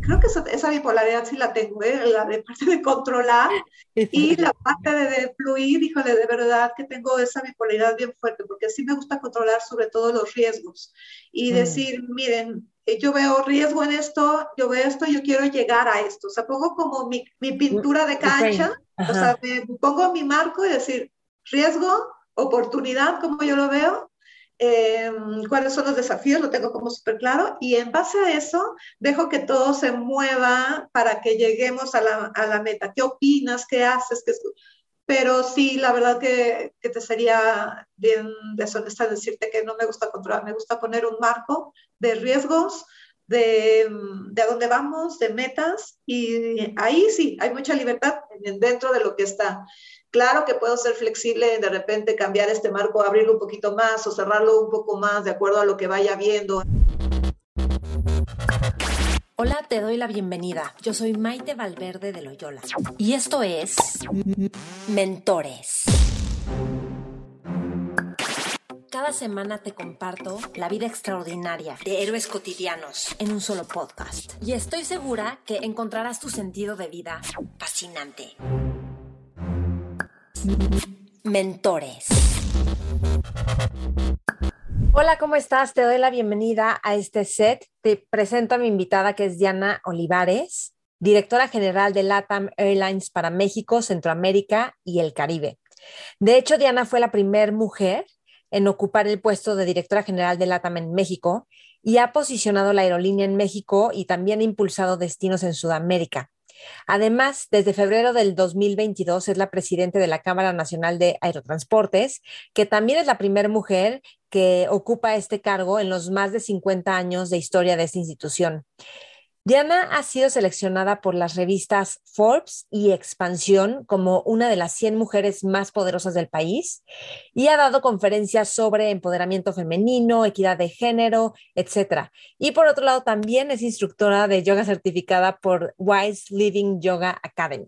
Creo que esa, bipolaridad sí la tengo, ¿eh? la de parte de controlar y la parte de, fluir, híjole, de verdad que tengo esa bipolaridad bien fuerte, porque sí me gusta controlar sobre todo los riesgos y mm. decir, miren, eh, yo veo riesgo en esto, yo veo esto, yo quiero llegar a esto. O sea, pongo como mi, mi pintura de cancha, o sea, me pongo mi marco y decir, riesgo, oportunidad, como yo lo veo, Em, cuáles son los desafíos, lo tengo como súper claro, y en base a eso dejo que todo se mueva para que lleguemos a la, a la meta. ¿Qué opinas? ¿Qué haces? ¿Qué pero sí, la verdad que, que, te sería bien deshonesta decirte que no me gusta controlar, me gusta poner un marco de riesgos, de, de a dónde vamos, de metas, y ahí sí, hay mucha libertad dentro de lo que está. Claro que puedo ser flexible, de repente cambiar este marco, abrirlo un poquito más o cerrarlo un poco más de acuerdo a lo que vaya viendo. Hola, te doy la bienvenida. Yo soy Maite Valverde de Loyola y esto es Mentores. Cada semana te comparto la vida extraordinaria de héroes cotidianos en un solo podcast. Y estoy segura que encontrarás tu sentido de vida fascinante. Mentores. Hola, ¿cómo estás? Te doy la bienvenida a este set. Te presento a mi invitada que es Diana Olivares, directora general de LATAM Airlines para México, Centroamérica y el Caribe. De hecho, Diana fue la primera mujer en ocupar el puesto de directora general de LATAM en México y ha posicionado la aerolínea en México y también ha impulsado destinos en Sudamérica. Además, desde febrero del 2022 es la presidenta de la Cámara Nacional de Aerotransportes, que también es la primera mujer que ocupa este cargo en los más de 50 años de historia de esta institución. Diana ha sido seleccionada por las revistas Forbes y Expansión como una de las 100 mujeres más poderosas del país y ha dado conferencias sobre empoderamiento femenino, equidad de género, etc. Y por otro lado, también es instructora de yoga certificada por Wise Living Yoga Academy.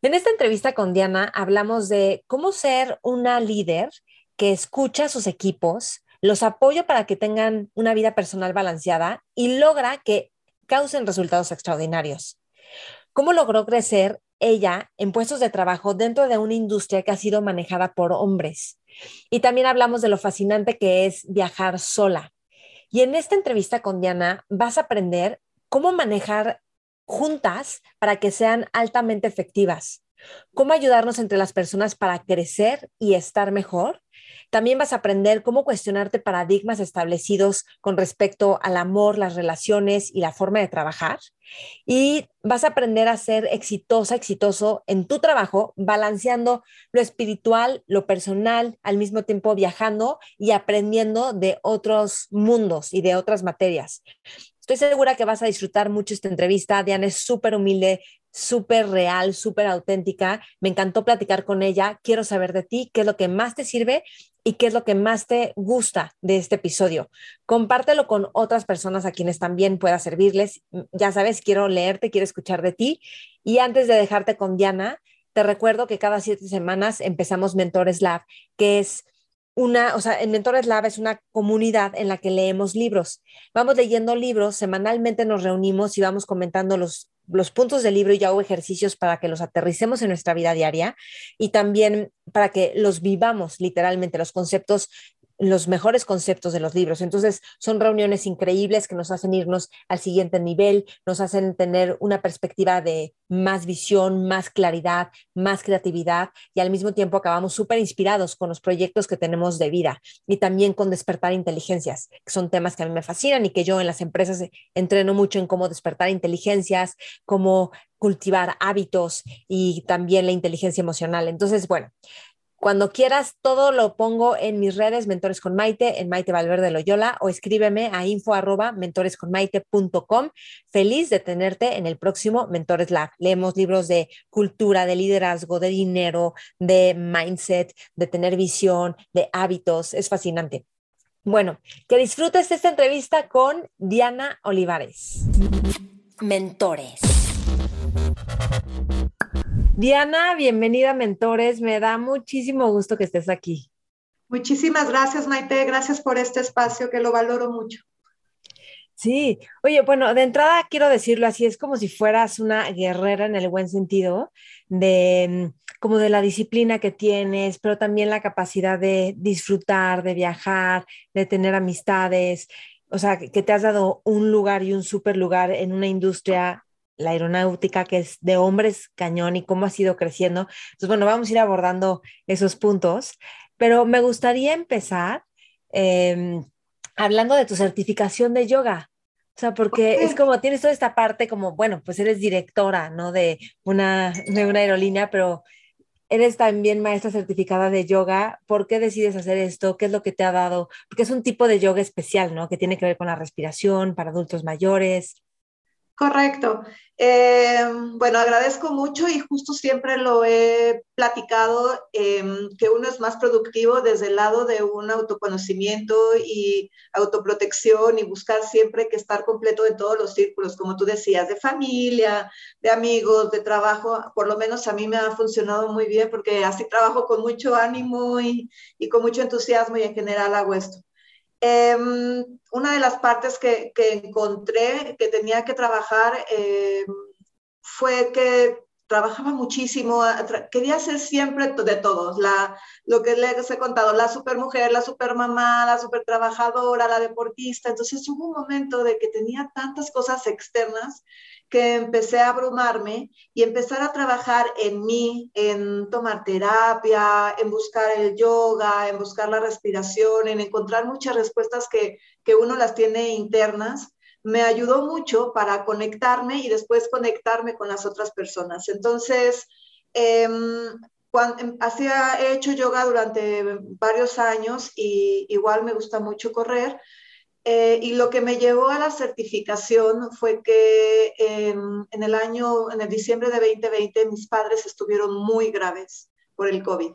En esta entrevista con Diana hablamos de cómo ser una líder que escucha a sus equipos, los apoya para que tengan una vida personal balanceada y logra que causen resultados extraordinarios. ¿Cómo logró crecer ella en puestos de trabajo dentro de una industria que ha sido manejada por hombres? Y también hablamos de lo fascinante que es viajar sola. Y en esta entrevista con Diana vas a aprender cómo manejar juntas para que sean altamente efectivas, cómo ayudarnos entre las personas para crecer y estar mejor también vas a aprender cómo cuestionarte paradigmas establecidos con respecto al amor, las relaciones y la forma de trabajar. Y vas a aprender a ser exitosa, exitoso en tu trabajo, balanceando lo espiritual, lo personal, al mismo tiempo viajando y aprendiendo de otros mundos y de otras materias. Estoy segura que vas a disfrutar mucho esta entrevista. Diana es súper humilde, súper real, súper auténtica. Me encantó platicar con ella. Quiero saber de ti, qué es lo que más te sirve y qué es lo que más te gusta de este episodio. Compártelo con otras personas a quienes también pueda servirles. Ya sabes, quiero leerte, quiero escuchar de ti. Y antes de dejarte con Diana, te recuerdo que cada siete semanas empezamos Mentores Lab, que es una, o sea, en Mentores Lab es una comunidad en la que leemos libros. Vamos leyendo libros, semanalmente nos reunimos y vamos comentando los los puntos del libro y yo hago ejercicios para que los aterricemos en nuestra vida diaria y también para que los vivamos literalmente, los conceptos los mejores conceptos de los libros. Entonces, son reuniones increíbles que nos hacen irnos al siguiente nivel, nos hacen tener una perspectiva de más visión, más claridad, más creatividad y al mismo tiempo acabamos súper inspirados con los proyectos que tenemos de vida y también con despertar inteligencias, que son temas que a mí me fascinan y que yo en las empresas entreno mucho en cómo despertar inteligencias, cómo cultivar hábitos y también la inteligencia emocional. Entonces, bueno, cuando quieras, todo lo pongo en mis redes, Mentores con Maite, en Maite Valverde Loyola, o escríbeme a info arroba mentoresconmaite.com. Feliz de tenerte en el próximo Mentores Lab. Leemos libros de cultura, de liderazgo, de dinero, de mindset, de tener visión, de hábitos. Es fascinante. Bueno, que disfrutes esta entrevista con Diana Olivares. Mentores. Diana, bienvenida a Mentores. Me da muchísimo gusto que estés aquí. Muchísimas gracias, Maite. Gracias por este espacio que lo valoro mucho. Sí, oye, bueno, de entrada quiero decirlo así, es como si fueras una guerrera en el buen sentido, de mm, como de la disciplina que tienes, pero también la capacidad de disfrutar, de viajar, de tener amistades, o sea, que te has dado un lugar y un super lugar en una industria, la aeronáutica, que es de hombres cañón y cómo ha ido creciendo. Entonces, bueno, vamos a ir abordando esos puntos, pero me gustaría empezar. Em, hablando de tu certificación de yoga. O sea, porque es como tienes toda esta parte como, bueno, pues eres directora, ¿no? De una, de una aerolínea, pero eres también maestra certificada de yoga. ¿Por qué decides hacer esto? ¿Qué es lo que te ha dado? Porque es un tipo de yoga especial, ¿no? Que tiene que ver con la respiración para adultos mayores. Correcto. Eh, bueno, agradezco mucho y justo siempre lo he platicado, em, que uno es más productivo desde el lado de un autoconocimiento y autoprotección y buscar siempre que estar completo en todos los círculos, como tú decías, de familia, de amigos, de trabajo. Por lo menos a mí me ha funcionado muy bien porque así trabajo con mucho ánimo y, y con mucho entusiasmo y en general hago esto. Em, una de las partes que, encontré que tenía que trabajar em, fue que trabajaba muchísimo, quería ser siempre de todos, la, lo que les he contado, la supermujer, la supermamá, la super trabajadora, la deportista. Entonces hubo un momento de que tenía tantas cosas externas que empecé a abrumarme y empezar a trabajar en mí, en tomar terapia, en buscar el yoga, en buscar la respiración, en encontrar muchas respuestas que, que uno las tiene internas, me ayudó mucho para conectarme y después conectarme con las otras personas. Entonces, eh, cuando, hacía, he hecho yoga durante varios años y igual me gusta mucho correr. Eh, y lo que me llevó a la certificación fue que en el año, en el diciembre de 2020, mis padres estuvieron muy graves por el COVID,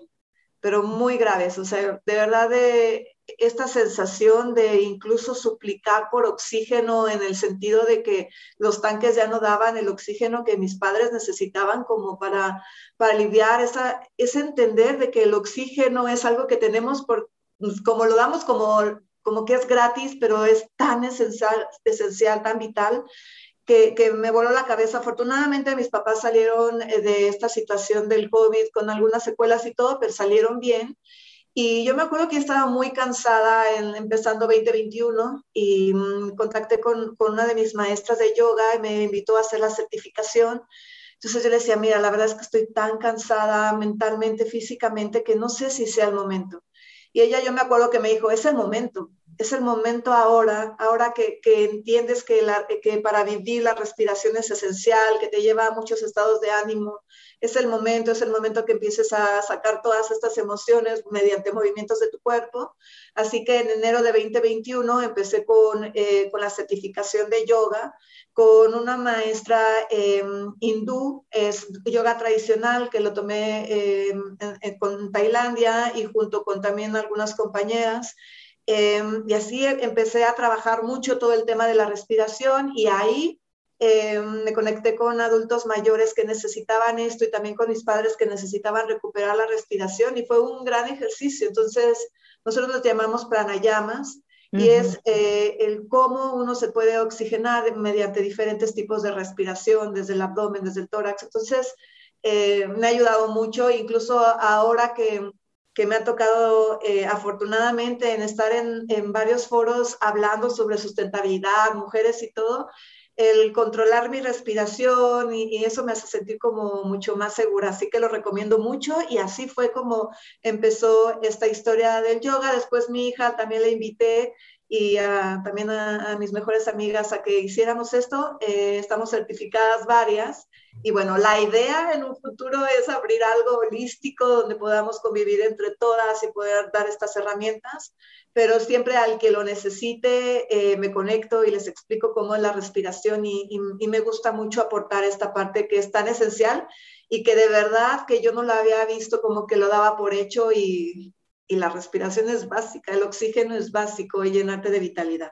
pero muy graves. O sea, de verdad, de esta sensación de incluso suplicar por oxígeno en el sentido de que los tanques ya no daban el oxígeno que mis padres necesitaban como para, para aliviar esa, ese entender de que el oxígeno es algo que tenemos por, como lo damos como como que es gratis, pero es tan esencial, esencial tan vital, que, que, me voló la cabeza. Afortunadamente mis papás salieron eh, de esta situación del COVID con algunas secuelas y todo, pero salieron bien. Y yo me acuerdo que estaba muy cansada en, empezando 2021 y mm, contacté con, con, una de mis maestras de yoga y me invitó a hacer la certificación. Entonces yo le decía, mira, la verdad es que estoy tan cansada mentalmente, físicamente, que no sé si sea el momento. Y ella, yo me acuerdo que me dijo, es el momento, es el momento ahora, ahora que, entiendes que, para vivir la respiración es esencial, que te lleva a muchos estados de ánimo, es el momento, es el momento que empieces a sacar todas estas emociones mediante movimientos de tu cuerpo. Así que en enero de 2021 empecé con, eh, con la certificación de yoga con una maestra eh, hindú, es yoga tradicional, que lo tomé eh, con Tailandia y junto con también algunas compañeras. Em, y así empecé a trabajar mucho todo el tema de la respiración y ahí em, me conecté con adultos mayores que necesitaban esto y también con mis padres que necesitaban recuperar la respiración y fue un gran ejercicio. Entonces, nosotros lo llamamos pranayamas y es eh, el cómo uno se puede oxigenar mediante diferentes tipos de respiración, desde el abdomen, desde el tórax. Entonces, eh, me ha ayudado mucho, incluso ahora que que me ha tocado eh, afortunadamente en estar en, en, varios foros hablando sobre sustentabilidad, mujeres y todo, el controlar mi respiración y, eso me hace sentir como mucho más segura, así que lo recomiendo mucho y así fue como empezó esta historia del yoga. Después mi hija también le invité y también a, mis mejores amigas a que hiciéramos esto. Eh, estamos certificadas varias y bueno, la idea en un futuro es abrir algo holístico donde podamos convivir entre todas y poder dar estas herramientas, pero siempre al que lo necesite eh, me conecto y les explico cómo es la respiración y, me gusta mucho aportar esta parte que es tan esencial y que de verdad que yo no la había visto como que lo daba por hecho y, y la respiración es básica, el oxígeno es básico y llenarte de vitalidad.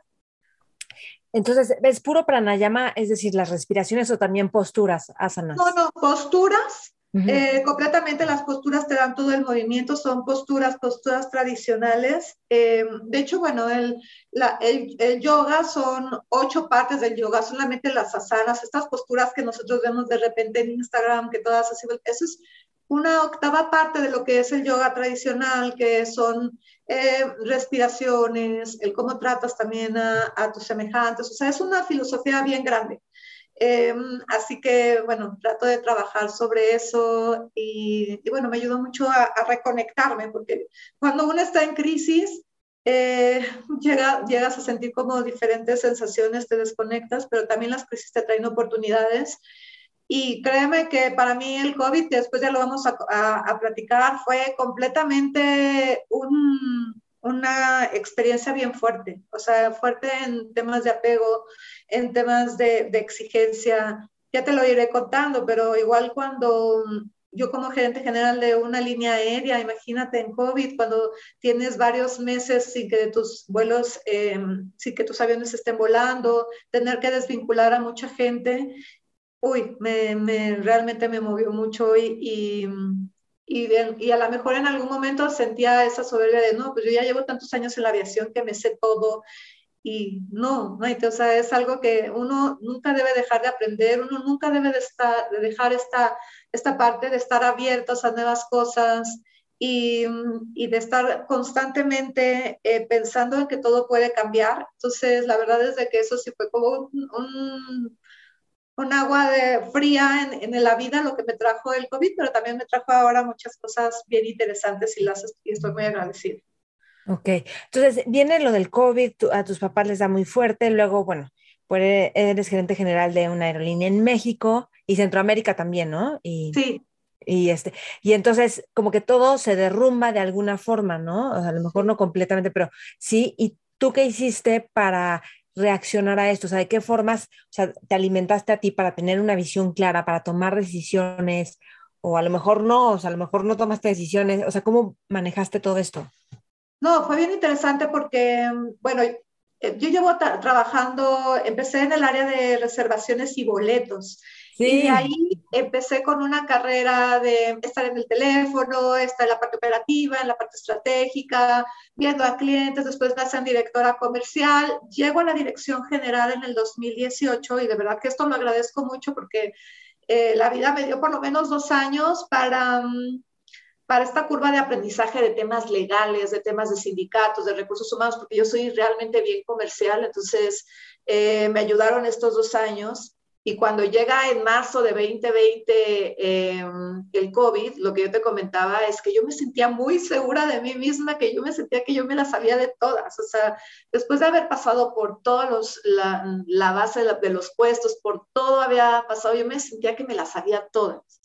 Entonces, ¿es puro pranayama, es decir, las respiraciones o también posturas, asanas? No, no, posturas Eh, completamente las posturas te dan todo el movimiento, son posturas, posturas tradicionales. Eh, de hecho, bueno, el, el, yoga son ocho partes del yoga, solamente las asanas, estas posturas que nosotros vemos de repente en Instagram, que todas así, eso es una octava parte de lo que es el yoga tradicional, que son eh, respiraciones, el cómo tratas también a, tus semejantes, o sea, es una filosofía bien grande. Em, así que, bueno, trato de trabajar sobre eso y, bueno, me ayudó mucho a, reconectarme, porque cuando uno está en crisis, eh, llega, llegas a sentir como diferentes sensaciones, te desconectas, pero también las crisis te traen oportunidades. Y créeme que para mí el COVID, después ya lo vamos a, a platicar, fue completamente un, una experiencia bien fuerte, o sea, fuerte en temas de apego, en temas de, exigencia. Ya te lo iré contando, pero igual cuando yo como gerente general de una línea aérea, imagínate en COVID, cuando tienes varios meses sin que tus vuelos, em, sin que tus aviones estén volando, tener que desvincular a mucha gente, uy, me, realmente me movió mucho y y, y, a lo mejor en algún momento sentía esa soberbia de, no, pues yo ya llevo tantos años en la aviación que me sé todo. Y no, no, o sea, es algo que uno nunca debe dejar de aprender, uno nunca debe de, estar, de dejar esta, esta parte de estar abiertos a nuevas cosas y, y de estar constantemente eh, pensando en que todo puede cambiar. Entonces, la verdad es de que eso sí fue como un con agua de fría en, la vida lo que me trajo el COVID, pero también me trajo ahora muchas cosas bien interesantes y, las, estoy muy agradecida. Ok, entonces viene lo del COVID, a tus papás les da muy fuerte, luego, bueno, pues eres gerente general de una aerolínea en México y Centroamérica también, ¿no? Y, sí. Y, este, y entonces como que todo se derrumba de alguna forma, ¿no? a lo mejor no completamente, pero sí. ¿Y tú qué hiciste para reaccionar a esto? O sea, ¿de qué formas o sea, te alimentaste a ti para tener una visión clara, para tomar decisiones? O a lo mejor no, o sea, a lo mejor no tomaste decisiones. O sea, ¿cómo manejaste todo esto? No, fue bien interesante porque, bueno, eh, yo llevo trabajando, empecé en el área de reservaciones y boletos. Y de ahí empecé con una carrera de estar en el teléfono, estar en la parte operativa, en la parte estratégica, viendo a clientes, después me hacen directora comercial. Llego a la dirección general en el 2018 y de verdad que esto lo agradezco mucho porque eh, la vida me dio por lo menos dos años para, mm, para esta curva de aprendizaje de temas legales, de temas de sindicatos, de recursos humanos, porque yo soy realmente bien comercial, entonces eh, me ayudaron estos dos años. Y cuando llega en marzo de 2020 em, el COVID, lo que yo te comentaba es que yo me sentía muy segura de mí misma, que yo me sentía que yo me la sabía de todas. O sea, después de haber pasado por todos la, la, base de, los puestos, por todo había pasado, yo me sentía que me la sabía todas.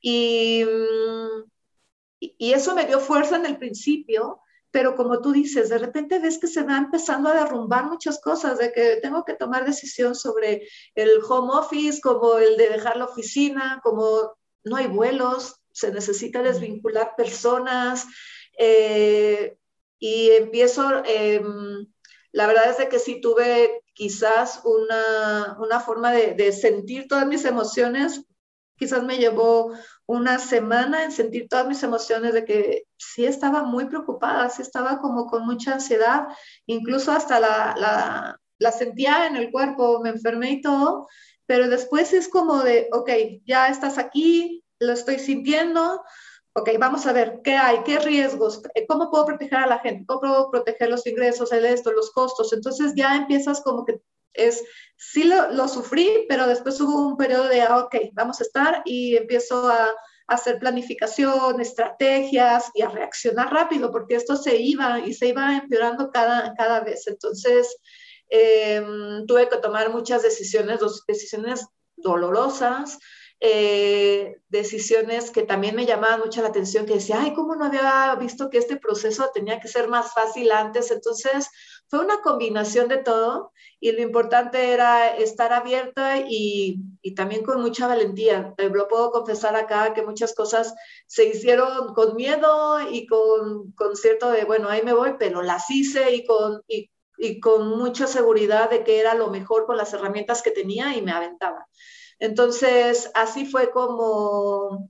Y, y eso me dio fuerza en el principio, pero como tú dices, de repente ves que se va empezando a derrumbar muchas cosas, de que tengo que tomar decisión sobre el home office, como el de dejar la oficina, como no hay vuelos, se necesita desvincular personas, eh, y empiezo, em, la verdad es de que sí tuve quizás una, una forma de, de sentir todas mis emociones quizás me llevó una semana en sentir todas mis emociones de que sí estaba muy preocupada, sí estaba como con mucha ansiedad, incluso hasta la, la, sentía en el cuerpo, me enfermé y todo, pero después es como de, ok, ya estás aquí, lo estoy sintiendo, ok, vamos a ver qué hay, qué riesgos, cómo puedo proteger a la gente, cómo puedo proteger los ingresos, el esto, los costos. Entonces ya empiezas como que es, sí lo, sufrí, pero después hubo un periodo de, ah, ok, vamos a estar y empiezo a, hacer planificación, estrategias y a reaccionar rápido, porque esto se iba y se iba empeorando cada, cada vez. Entonces, em, tuve que tomar muchas decisiones, dos decisiones dolorosas, eh, decisiones que también me llamaban mucho la atención, que decía, ay, ¿cómo no había visto que este proceso tenía que ser más fácil antes? Entonces, fue una combinación de todo y lo importante era estar abierta y, también con mucha valentía. Lo puedo confesar acá que muchas cosas se hicieron con miedo y con, cierto de, bueno, ahí me voy, pero las hice y con... Y, mucha seguridad de que era lo mejor con las herramientas que tenía y me aventaba. Entonces, así fue como,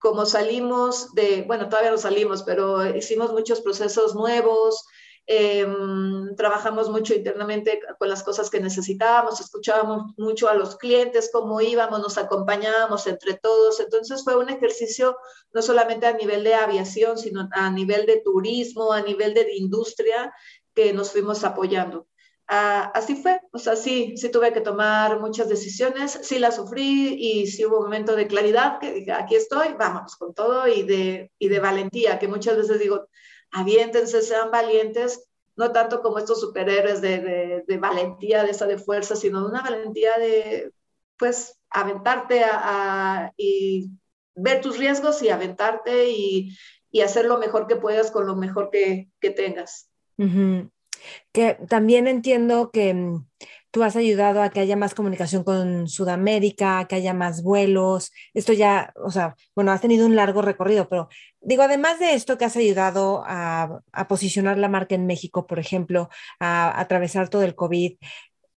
como salimos de, bueno, todavía no salimos, pero hicimos muchos procesos nuevos, em, trabajamos mucho internamente con las cosas que necesitábamos, escuchábamos mucho a los clientes, cómo íbamos, nos acompañábamos entre todos. Entonces fue un ejercicio no solamente a nivel de aviación, sino a nivel de turismo, a nivel de industria, que nos fuimos apoyando. Ah, así fue, o sea, sí, sí tuve que tomar muchas decisiones, sí las sufrí y sí hubo un momento de claridad que dije, aquí estoy, vamos con todo y de, y de valentía, que muchas veces digo, aviéntense, sean valientes, no tanto como estos superhéroes de, de, valentía, de esa de fuerza, sino de una valentía de, pues, aventarte a, y ver tus riesgos y aventarte y, y, hacer lo mejor que puedas con lo mejor que, que tengas. Que también entiendo que mm, tú has ayudado a que haya más comunicación con Sudamérica, que haya más vuelos. Esto ya, o sea, bueno, has tenido un largo recorrido, pero digo, además de esto que has ayudado a, posicionar la marca en México, por ejemplo, a, atravesar todo el COVID,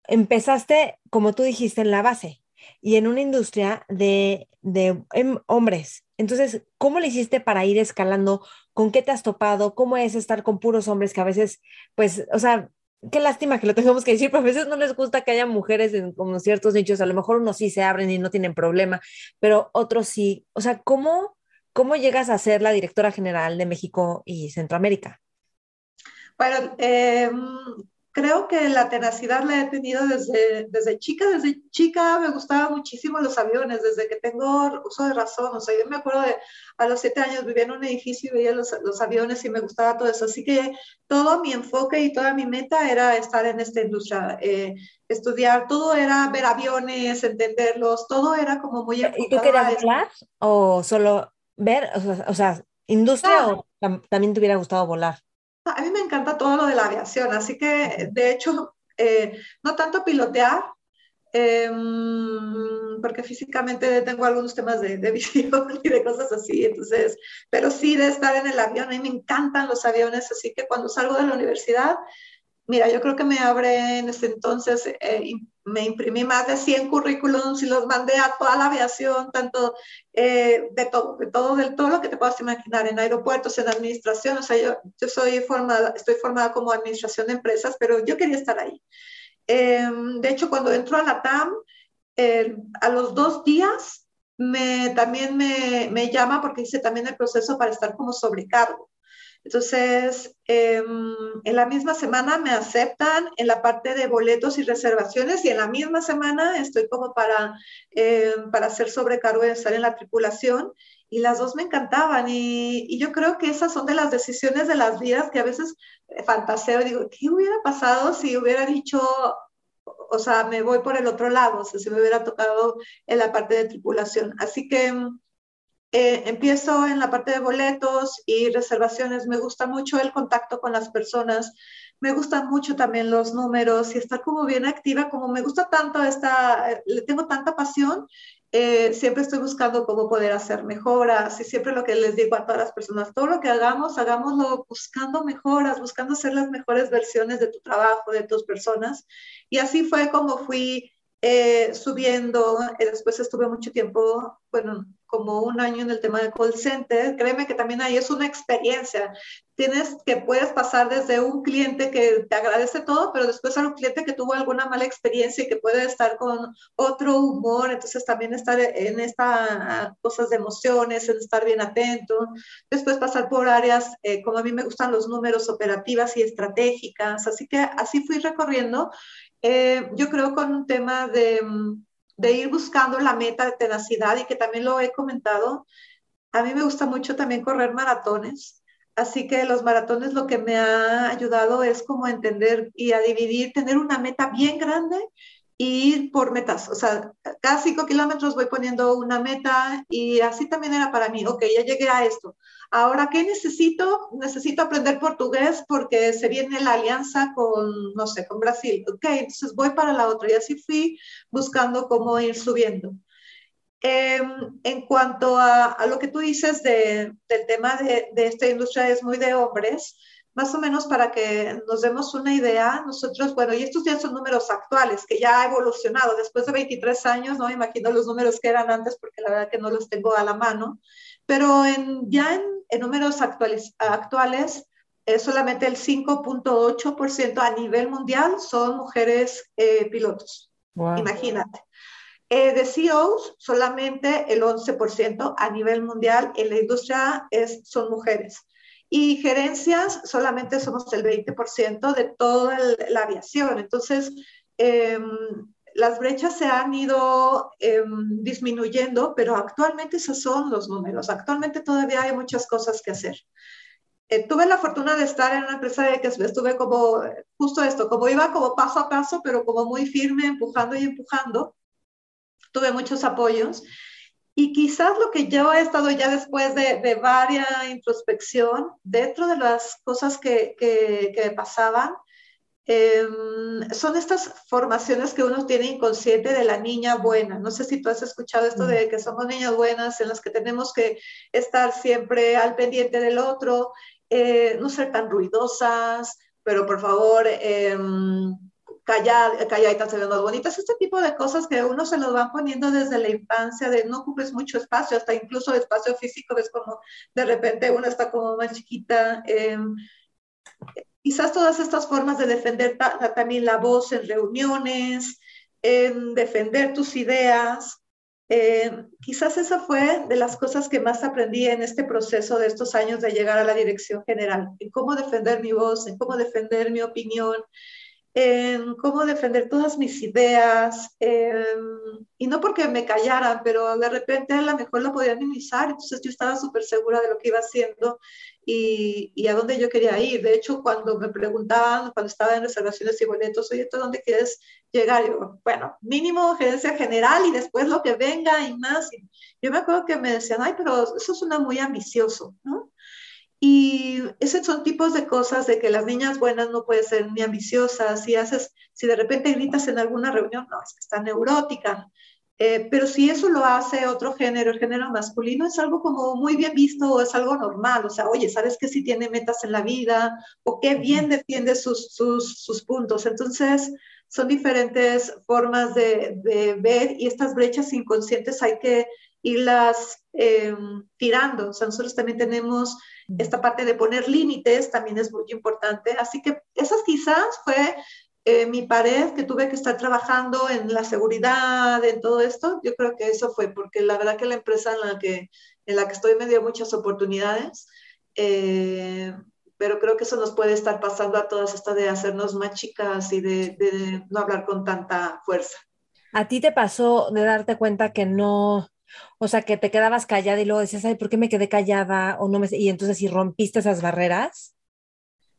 empezaste, como tú dijiste, en la base y en una industria de, de em, hombres. Entonces, ¿cómo le hiciste para ir escalando? ¿Con qué te has topado? ¿Cómo es estar con puros hombres que a veces, pues, o sea, qué lástima que lo tengamos que decir, pero a veces no les gusta que haya mujeres en como ciertos nichos, a lo mejor unos sí se abren y no tienen problema, pero otros sí. O sea, ¿cómo, cómo llegas a ser la directora general de México y Centroamérica? Bueno, eh, creo que la tenacidad la he tenido desde, desde chica. Desde chica me gustaban muchísimo los aviones, desde que tengo uso de razón. O sea, yo me acuerdo de a los siete años vivía en un edificio y veía los, los aviones y me gustaba todo eso. Así que todo mi enfoque y toda mi meta era estar en esta industria, eh, estudiar. Todo era ver aviones, entenderlos, todo era como muy ¿Y tú querías volar o solo ver? O sea, o sea ¿industria o también te hubiera gustado volar? A mí me encanta todo lo de la aviación, así que de hecho, eh, no tanto pilotear, em, porque físicamente tengo algunos temas de, de, visión y de cosas así, entonces, pero sí de estar en el avión, a mí me encantan los aviones, así que cuando salgo de la universidad Mira, yo creo que me abre en ese entonces, eh, me imprimí más de 100 currículums y los mandé a toda la aviación, tanto eh, de todo, de todo, de todo lo que te puedas imaginar, en aeropuertos, en administración, o sea, yo, yo soy formada, estoy formada como administración de empresas, pero yo quería estar ahí. Em, de hecho, cuando entro a la TAM, a los dos días me, también me llama porque hice también el proceso para estar como sobrecargo. Entonces, em, en la misma semana me aceptan en la parte de boletos y reservaciones y en la misma semana estoy como para, em, para hacer sobrecargo de estar en la tripulación y las dos me encantaban y, y, yo creo que esas son de las decisiones de las vidas que a veces eh, fantaseo y digo, ¿qué hubiera pasado si hubiera dicho, o sea, me voy por el otro lado, o sea, si me hubiera tocado en la parte de tripulación? Así que eh, empiezo en la parte de boletos y reservaciones. Me gusta mucho el contacto con las personas. Me gustan mucho también los números y estar como bien activa, como me gusta tanto esta, le tengo tanta pasión, eh, siempre estoy buscando cómo poder hacer mejoras y siempre lo que les digo a todas las personas, todo lo que hagamos, hagámoslo buscando mejoras, buscando ser las mejores versiones de tu trabajo, de tus personas. Y así fue como fui eh, subiendo, después estuve mucho tiempo, bueno, como un año en el tema de call center, créeme que también ahí es una experiencia. Tienes que puedes pasar desde un cliente que te agradece todo, pero después a un cliente que tuvo alguna mala experiencia y que puede estar con otro humor, entonces también estar en estas cosas de emociones, en estar bien atento. Después pasar por áreas, eh, como a mí me gustan los números operativas y estratégicas, así que así fui recorriendo. Eh, yo creo con un tema de de ir buscando la meta de tenacidad y que también lo he comentado. A mí me gusta mucho también correr maratones, así que los maratones lo que me ha ayudado es como entender y a dividir, tener una meta bien grande y ir por metas. O sea, cada cinco kilómetros voy poniendo una meta y así también era para mí. Ok, ya llegué a esto. Ahora, ¿qué necesito? Necesito aprender portugués porque se viene la alianza con, no sé, con Brasil. Ok, entonces voy para la otra y así fui buscando cómo ir subiendo. Em, en cuanto a, lo que tú dices de, del tema de, de, esta industria, es muy de hombres. Más o menos para que nos demos una idea, nosotros, bueno, y estos ya son números actuales, que ya ha evolucionado después de 23 años, no me imagino los números que eran antes porque la verdad que no los tengo a la mano, pero en, ya en, números actuales, actuales eh, solamente el 5.8% a nivel mundial son mujeres eh, pilotos. Imagínate. Eh, de CEOs, solamente el 11% a nivel mundial en la industria es, son mujeres. Y gerencias, solamente somos el 20% de toda la aviación. Entonces, em, las brechas se han ido em, disminuyendo, pero actualmente esos son los números. Actualmente todavía hay muchas cosas que hacer. Eh, tuve la fortuna de estar en una empresa de que estuve como justo esto, como iba como paso a paso, pero como muy firme, empujando y empujando. Tuve muchos apoyos. Y quizás lo que yo he estado ya después de, de varias introspección, dentro de las cosas que, que, que pasaban, em, son estas formaciones que uno tiene inconsciente de la niña buena. No sé si tú has escuchado esto de que somos niñas buenas en las que tenemos que estar siempre al pendiente del otro, eh, no ser tan ruidosas, pero por favor, eh, calladitas se ven más bonitas, este tipo de cosas que uno se lo van poniendo desde la infancia, de no ocupes mucho espacio, hasta incluso espacio físico, ves como de repente uno está como más chiquita. Em, quizás todas estas formas de defender también la voz en reuniones, en defender tus ideas, eh, quizás esa fue de las cosas que más aprendí en este proceso de estos años de llegar a la dirección general, en cómo defender mi voz, en cómo defender mi opinión, en cómo defender todas mis ideas, y no porque me callaran, pero de repente a lo mejor lo podía minimizar, entonces yo estaba súper segura de lo que iba haciendo y, y, a dónde yo quería ir. De hecho, cuando me preguntaban, cuando estaba en reservaciones y boletos, oye, ¿tú dónde quieres llegar? Yo, bueno, mínimo gerencia general y después lo que venga y más. Y yo me acuerdo que me decían, ay, pero eso suena muy ambicioso, ¿no? Y esos son tipos de cosas de que las niñas buenas no pueden ser ni ambiciosas. Si haces, si de repente gritas en alguna reunión, no, es que está neurótica. Eh, pero si eso lo hace otro género, el género masculino, es algo como muy bien visto o es algo normal. O sea, oye, ¿sabes que si tiene metas en la vida? O qué bien defiende sus, sus, sus puntos. Entonces, son diferentes formas de, de, ver y estas brechas inconscientes hay que irlas eh, tirando. O sea, nosotros también tenemos esta parte de poner límites también es muy importante. Así que esas quizás fue eh, mi pared que tuve que estar trabajando en la seguridad, en todo esto. Yo creo que eso fue porque la verdad que la empresa en la que, en la que estoy me dio muchas oportunidades. Eh, pero creo que eso nos puede estar pasando a todas estas de hacernos más chicas y de, de no hablar con tanta fuerza. ¿A ti te pasó de darte cuenta que no, o sea, que te quedabas callada y luego decías, ay, ¿por qué me quedé callada? O no me... Y entonces, si rompiste esas barreras.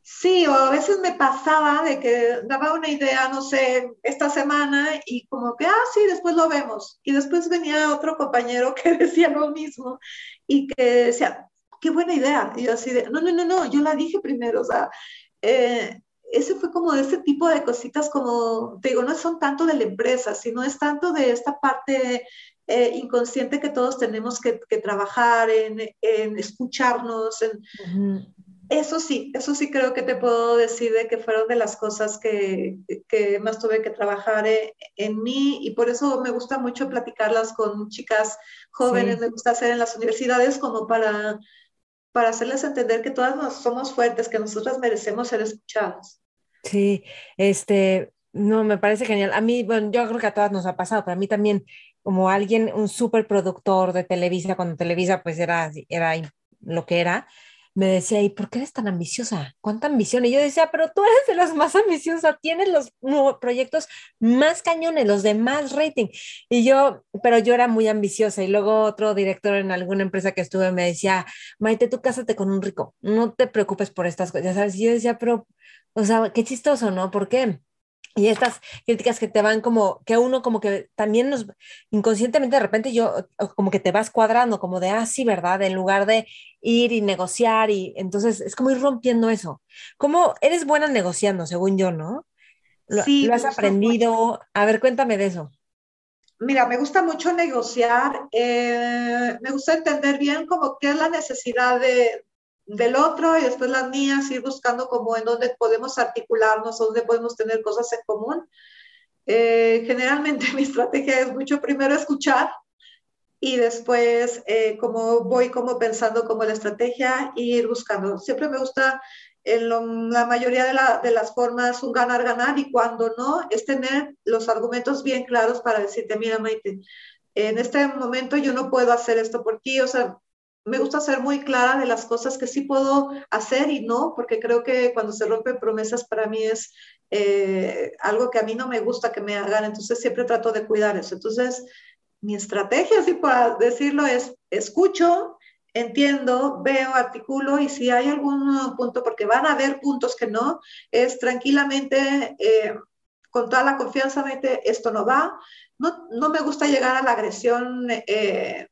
Sí, o a veces me pasaba de que daba una idea, no sé, esta semana y como que, ah, sí, después lo vemos. Y después venía otro compañero que decía lo mismo y que decía, qué buena idea. Y yo así de, no, no, no, no, yo la dije primero, o sea, eh, ese fue como de ese tipo de cositas como, digo, no son tanto de la empresa, sino es tanto de esta parte eh, inconsciente que todos tenemos que, trabajar en, escucharnos. En, Eso sí, eso sí creo que te puedo decir de que fueron de las cosas que, más tuve que trabajar eh, en, mí y por eso me gusta mucho platicarlas con chicas jóvenes, me gusta hacer en las universidades como para, para hacerles entender que todas somos fuertes, que nosotras merecemos ser escuchadas. Sí, este, no, me parece genial. A mí, bueno, yo creo que a todas nos ha pasado, pero a mí también como alguien, un súper productor de Televisa, cuando Televisa pues era, era lo que era, me decía, ¿y por qué eres tan ambiciosa? ¿Cuánta ambición? Y yo decía, pero tú eres de las más ambiciosas, tienes los proyectos más cañones, los de más rating. Y yo, pero yo era muy ambiciosa. Y luego otro director en alguna empresa que estuve me decía, Maite, tú cásate con un rico, no te preocupes por estas cosas, ¿sabes? Y yo decía, pero, o sea, qué chistoso, ¿no? ¿Por qué? Y estas críticas que te van como, que uno como que también nos, inconscientemente de repente yo, como que te vas cuadrando, como de, ah, sí, ¿verdad? En lugar de ir y negociar y entonces es como ir rompiendo eso. ¿Cómo eres buena negociando, según yo, no? Lo, sí, lo has aprendido. A ver, cuéntame de eso. Mira, me gusta mucho negociar, eh, me gusta entender bien como qué es la necesidad de, del otro y después las mías, ir buscando como en dónde podemos articularnos, dónde podemos tener cosas en común. Eh, generalmente mi estrategia es mucho primero escuchar y después eh, como voy como pensando como la estrategia y ir buscando. Siempre me gusta en la mayoría de, de, las formas un ganar-ganar y cuando no es tener los argumentos bien claros para decirte, mira Maite, en este momento yo no puedo hacer esto por ti, o sea, me gusta ser muy clara de las cosas que sí puedo hacer y no, porque creo que cuando se rompen promesas para mí es eh, algo que a mí no me gusta que me hagan, entonces siempre trato de cuidar eso. Entonces, mi estrategia, así por decirlo, es escucho, entiendo, veo, articulo y si hay algún punto, porque van a haber puntos que no, es tranquilamente, eh, con toda la confianza, esto no va. No, no, me gusta llegar a la agresión eh,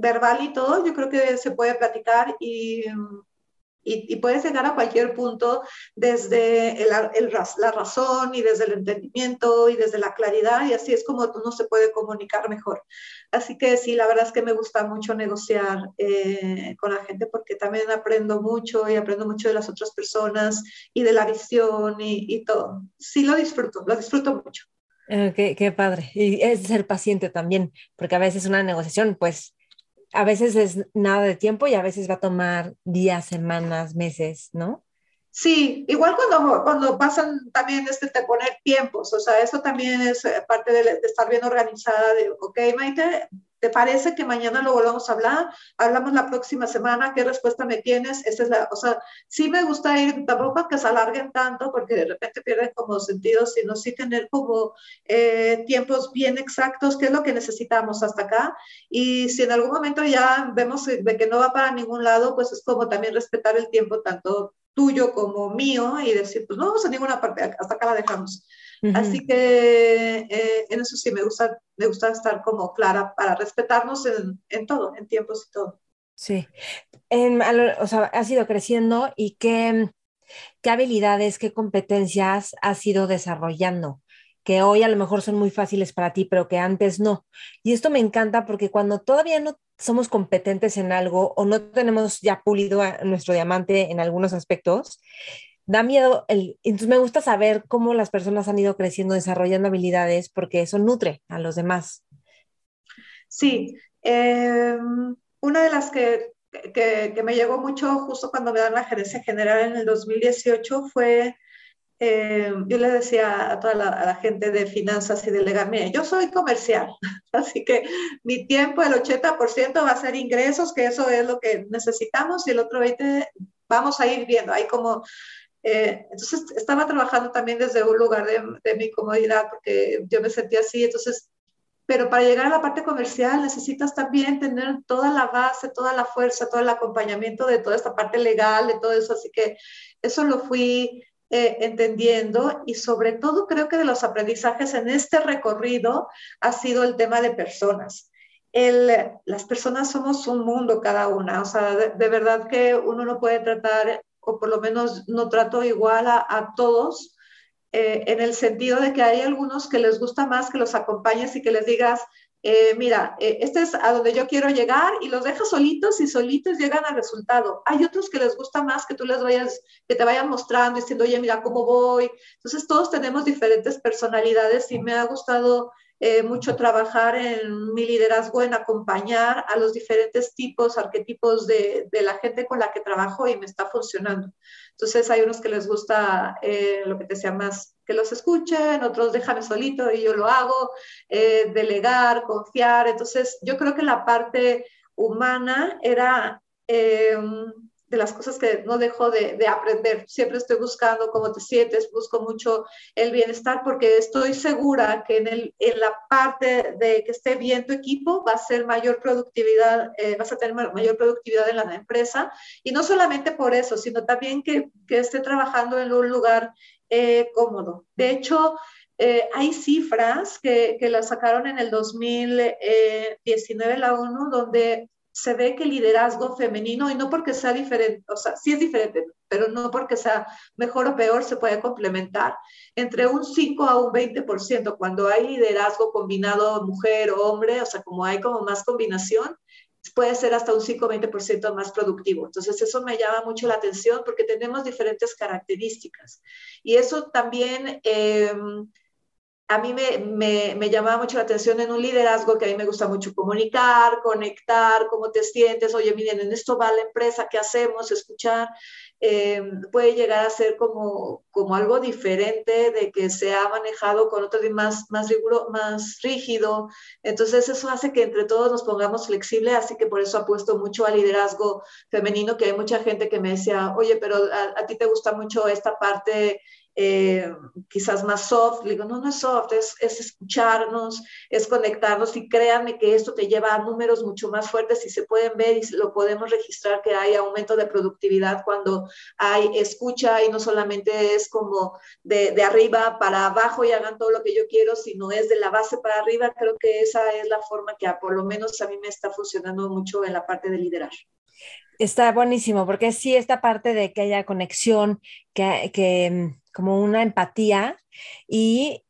verbal y todo, yo creo que se puede platicar y, y, puedes llegar a cualquier punto desde el, la razón y desde el entendimiento y desde la claridad y así es como uno se puede comunicar mejor. Así que sí, la verdad es que me gusta mucho negociar eh, con la gente porque también aprendo mucho y aprendo mucho de las otras personas y de la visión y, y todo. Sí lo disfruto, lo disfruto mucho. Qué, qué, padre. Y es ser paciente también, porque a veces una negociación, pues a veces es nada de tiempo y a veces va a tomar días, semanas, meses, ¿no? Sí, igual cuando, cuando pasan también este, te poner tiempos, o sea, eso también es eh, parte de, de estar bien organizada, de, ok, Maite, ¿Te parece que mañana lo volvamos a hablar? Hablamos la próxima semana, ¿qué respuesta me tienes? Esa es la, o sea, sí me gusta ir, tampoco que se alarguen tanto porque de repente pierden como sentido, sino sí tener como eh, tiempos bien exactos, qué es lo que necesitamos hasta acá. Y si en algún momento ya vemos de que no va para ningún lado, pues es como también respetar el tiempo tanto tuyo como mío y decir, pues no vamos a ninguna parte, hasta acá la dejamos. Así que eh, en eso sí me gusta, me gusta estar como clara para respetarnos en, en todo, en tiempos y todo. Sí, o sea, has ido creciendo y qué, qué habilidades, qué competencias has ido desarrollando que hoy a lo mejor son muy fáciles para ti, pero que antes no. Y esto me encanta porque cuando todavía no somos competentes en algo o no tenemos ya pulido nuestro diamante en algunos aspectos, da miedo, el, entonces me gusta saber cómo las personas han ido creciendo, desarrollando habilidades, porque eso nutre a los demás. Sí, em, una de las que, que, me llegó mucho justo cuando me dan la gerencia general en el 2018 fue, em, yo le decía a toda la, gente de finanzas y de legal, yo soy comercial, así que mi tiempo, el 80% va a ser ingresos, que eso es lo que necesitamos, y el otro 20% vamos a ir viendo. Hay como eh, entonces estaba trabajando también desde un lugar de, mi comodidad porque yo me sentía así, entonces, pero para llegar a la parte comercial necesitas también tener toda la base, toda la fuerza, todo el acompañamiento de toda esta parte legal, de todo eso, así que eso lo fui eh, entendiendo y sobre todo creo que de los aprendizajes en este recorrido ha sido el tema de personas. El, las personas somos un mundo cada una, o sea, de, verdad que uno no puede tratar o por lo menos no trato igual a, todos, eh, en el sentido de que hay algunos que les gusta más que los acompañes y que les digas, eh, mira, eh, este es a donde yo quiero llegar y los dejas solitos y solitos llegan al resultado. Hay otros que les gusta más que tú les vayas, que te vayan mostrando, diciendo, oye, mira cómo voy. Entonces todos tenemos diferentes personalidades y me ha gustado eh, mucho trabajar en mi liderazgo, en acompañar a los diferentes tipos, arquetipos de, de, la gente con la que trabajo y me está funcionando. Entonces hay unos que les gusta eh, lo que te sea más que los escuchen, otros déjame solito y yo lo hago, eh, delegar, confiar. Entonces yo creo que la parte humana era de las cosas que no dejo de, aprender. Siempre estoy buscando cómo te sientes, busco mucho el bienestar porque estoy segura que en, el, en la parte de que esté bien tu equipo va a ser mayor productividad, eh, vas a tener mayor productividad en la empresa. Y no solamente por eso, sino también que, que esté trabajando en un lugar eh, cómodo. De hecho, eh, hay cifras que, que las sacaron en el 2019 la ONU, donde se ve que el liderazgo femenino, y no porque sea diferente, o sea, sí es diferente, pero no porque sea mejor o peor, se puede complementar entre un 5 a un 20%. Cuando hay liderazgo combinado mujer o hombre, o sea, como hay como más combinación, puede ser hasta un 5-20% más productivo. Entonces, eso me llama mucho la atención porque tenemos diferentes características. Y eso también eh, a mí me, me, me, llamaba mucho la atención en un liderazgo que a mí me gusta mucho comunicar, conectar, cómo te sientes, oye, miren, en esto va la empresa, ¿qué hacemos? Escuchar. Eh, puede llegar a ser como, como algo diferente de que se ha manejado con otro más, más, riguro, más rígido. Entonces eso hace que entre todos nos pongamos flexibles, así que por eso apuesto mucho al liderazgo femenino, que hay mucha gente que me decía, oye, pero a, a ti te gusta mucho esta parte eh, quizás más soft, le digo, no, no es soft, es, es, escucharnos, es conectarnos y créanme que esto te lleva a números mucho más fuertes y se pueden ver y lo podemos registrar que hay aumento de productividad cuando hay escucha y no solamente es como de, de arriba para abajo y hagan todo lo que yo quiero, sino es de la base para arriba. Creo que esa es la forma que por lo menos a mí me está funcionando mucho en la parte de liderar. Está buenísimo, porque sí, esta parte de que haya conexión, que, que como una empatía y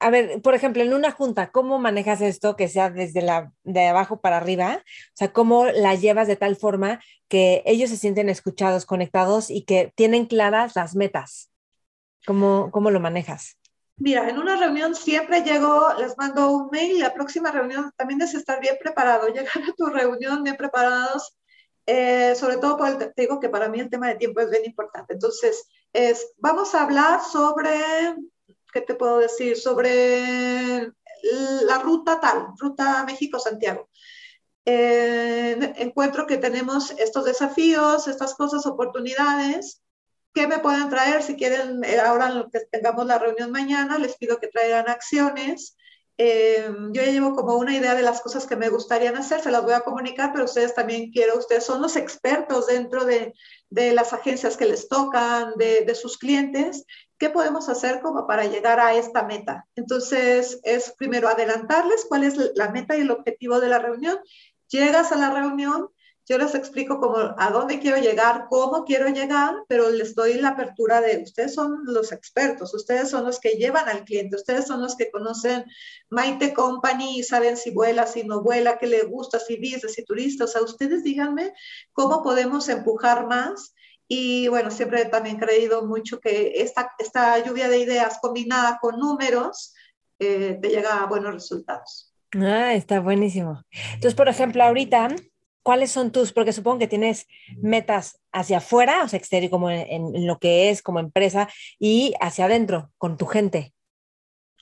a ver, por ejemplo, en una junta, ¿cómo manejas esto que sea desde la de abajo para arriba? O sea, ¿cómo la llevas de tal forma que ellos se sienten escuchados, conectados y que tienen claras las metas? ¿Cómo, cómo lo manejas? Mira, en una reunión siempre llego, les mando un mail la próxima reunión también es estar bien preparado, llegar a tu reunión bien preparados, eh, sobre todo por digo que para mí el tema de tiempo es bien importante. Entonces, es, vamos a hablar sobre, ¿qué te puedo decir? Sobre la ruta tal, ruta México-Santiago. Eh, encuentro que tenemos estos desafíos, estas cosas, oportunidades. ¿Qué me pueden traer? Si quieren, eh, ahora que tengamos la reunión mañana, les pido que traigan acciones eh, yo ya llevo como una idea de las cosas que me gustarían hacer, se las voy a comunicar, pero ustedes también quiero, ustedes son los expertos dentro de, de las agencias que les tocan, de, de, sus clientes, ¿qué podemos hacer como para llegar a esta meta? Entonces, es primero adelantarles cuál es la meta y el objetivo de la reunión. Llegas a la reunión, yo les explico cómo, a dónde quiero llegar, cómo quiero llegar, pero les doy la apertura de ustedes son los expertos, ustedes son los que llevan al cliente, ustedes son los que conocen Maite Company y saben si vuela, si no vuela, qué le gusta, si visa, si turista. O sea, ustedes díganme cómo podemos empujar más. Y bueno, siempre también he creído mucho que esta, esta lluvia de ideas combinada con números eh, te llega a buenos resultados. Ah, está buenísimo. Entonces, por ejemplo, ahorita ¿cuáles son tus, porque supongo que tienes metas hacia afuera, o sea, exterior, como en, lo que es como empresa, y hacia adentro, con tu gente,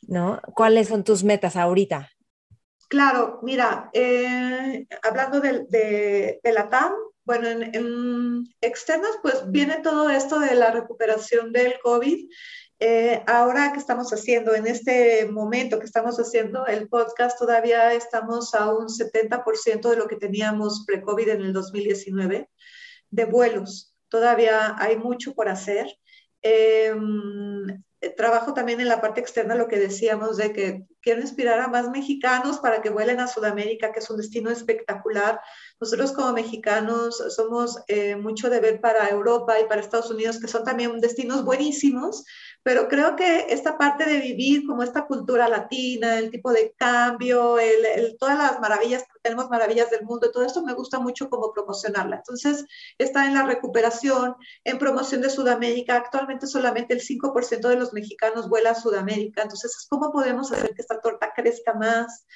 ¿no? ¿Cuáles son tus metas ahorita? Claro, mira, eh, hablando de, de, de, la TAM, bueno, en, en externas, pues viene todo esto de la recuperación del COVID eh, ahora que estamos haciendo, en este momento que estamos haciendo el podcast, todavía estamos a un 70% de lo que teníamos pre-COVID en el 2019 de vuelos. Todavía hay mucho por hacer. Eh, trabajo también en la parte externa, lo que decíamos de que quiero inspirar a más mexicanos para que vuelen a Sudamérica, que es un destino espectacular. Nosotros como mexicanos somos eh, mucho de ver para Europa y para Estados Unidos, que son también destinos buenísimos, pero creo que esta parte de vivir como esta cultura latina, el tipo de cambio, el, el, todas las maravillas, tenemos maravillas del mundo, todo esto me gusta mucho como promocionarla. Entonces, está en la recuperación, en promoción de Sudamérica. Actualmente solamente el 5% de los mexicanos vuela a Sudamérica. Entonces, ¿cómo podemos hacer que esta torta crezca más?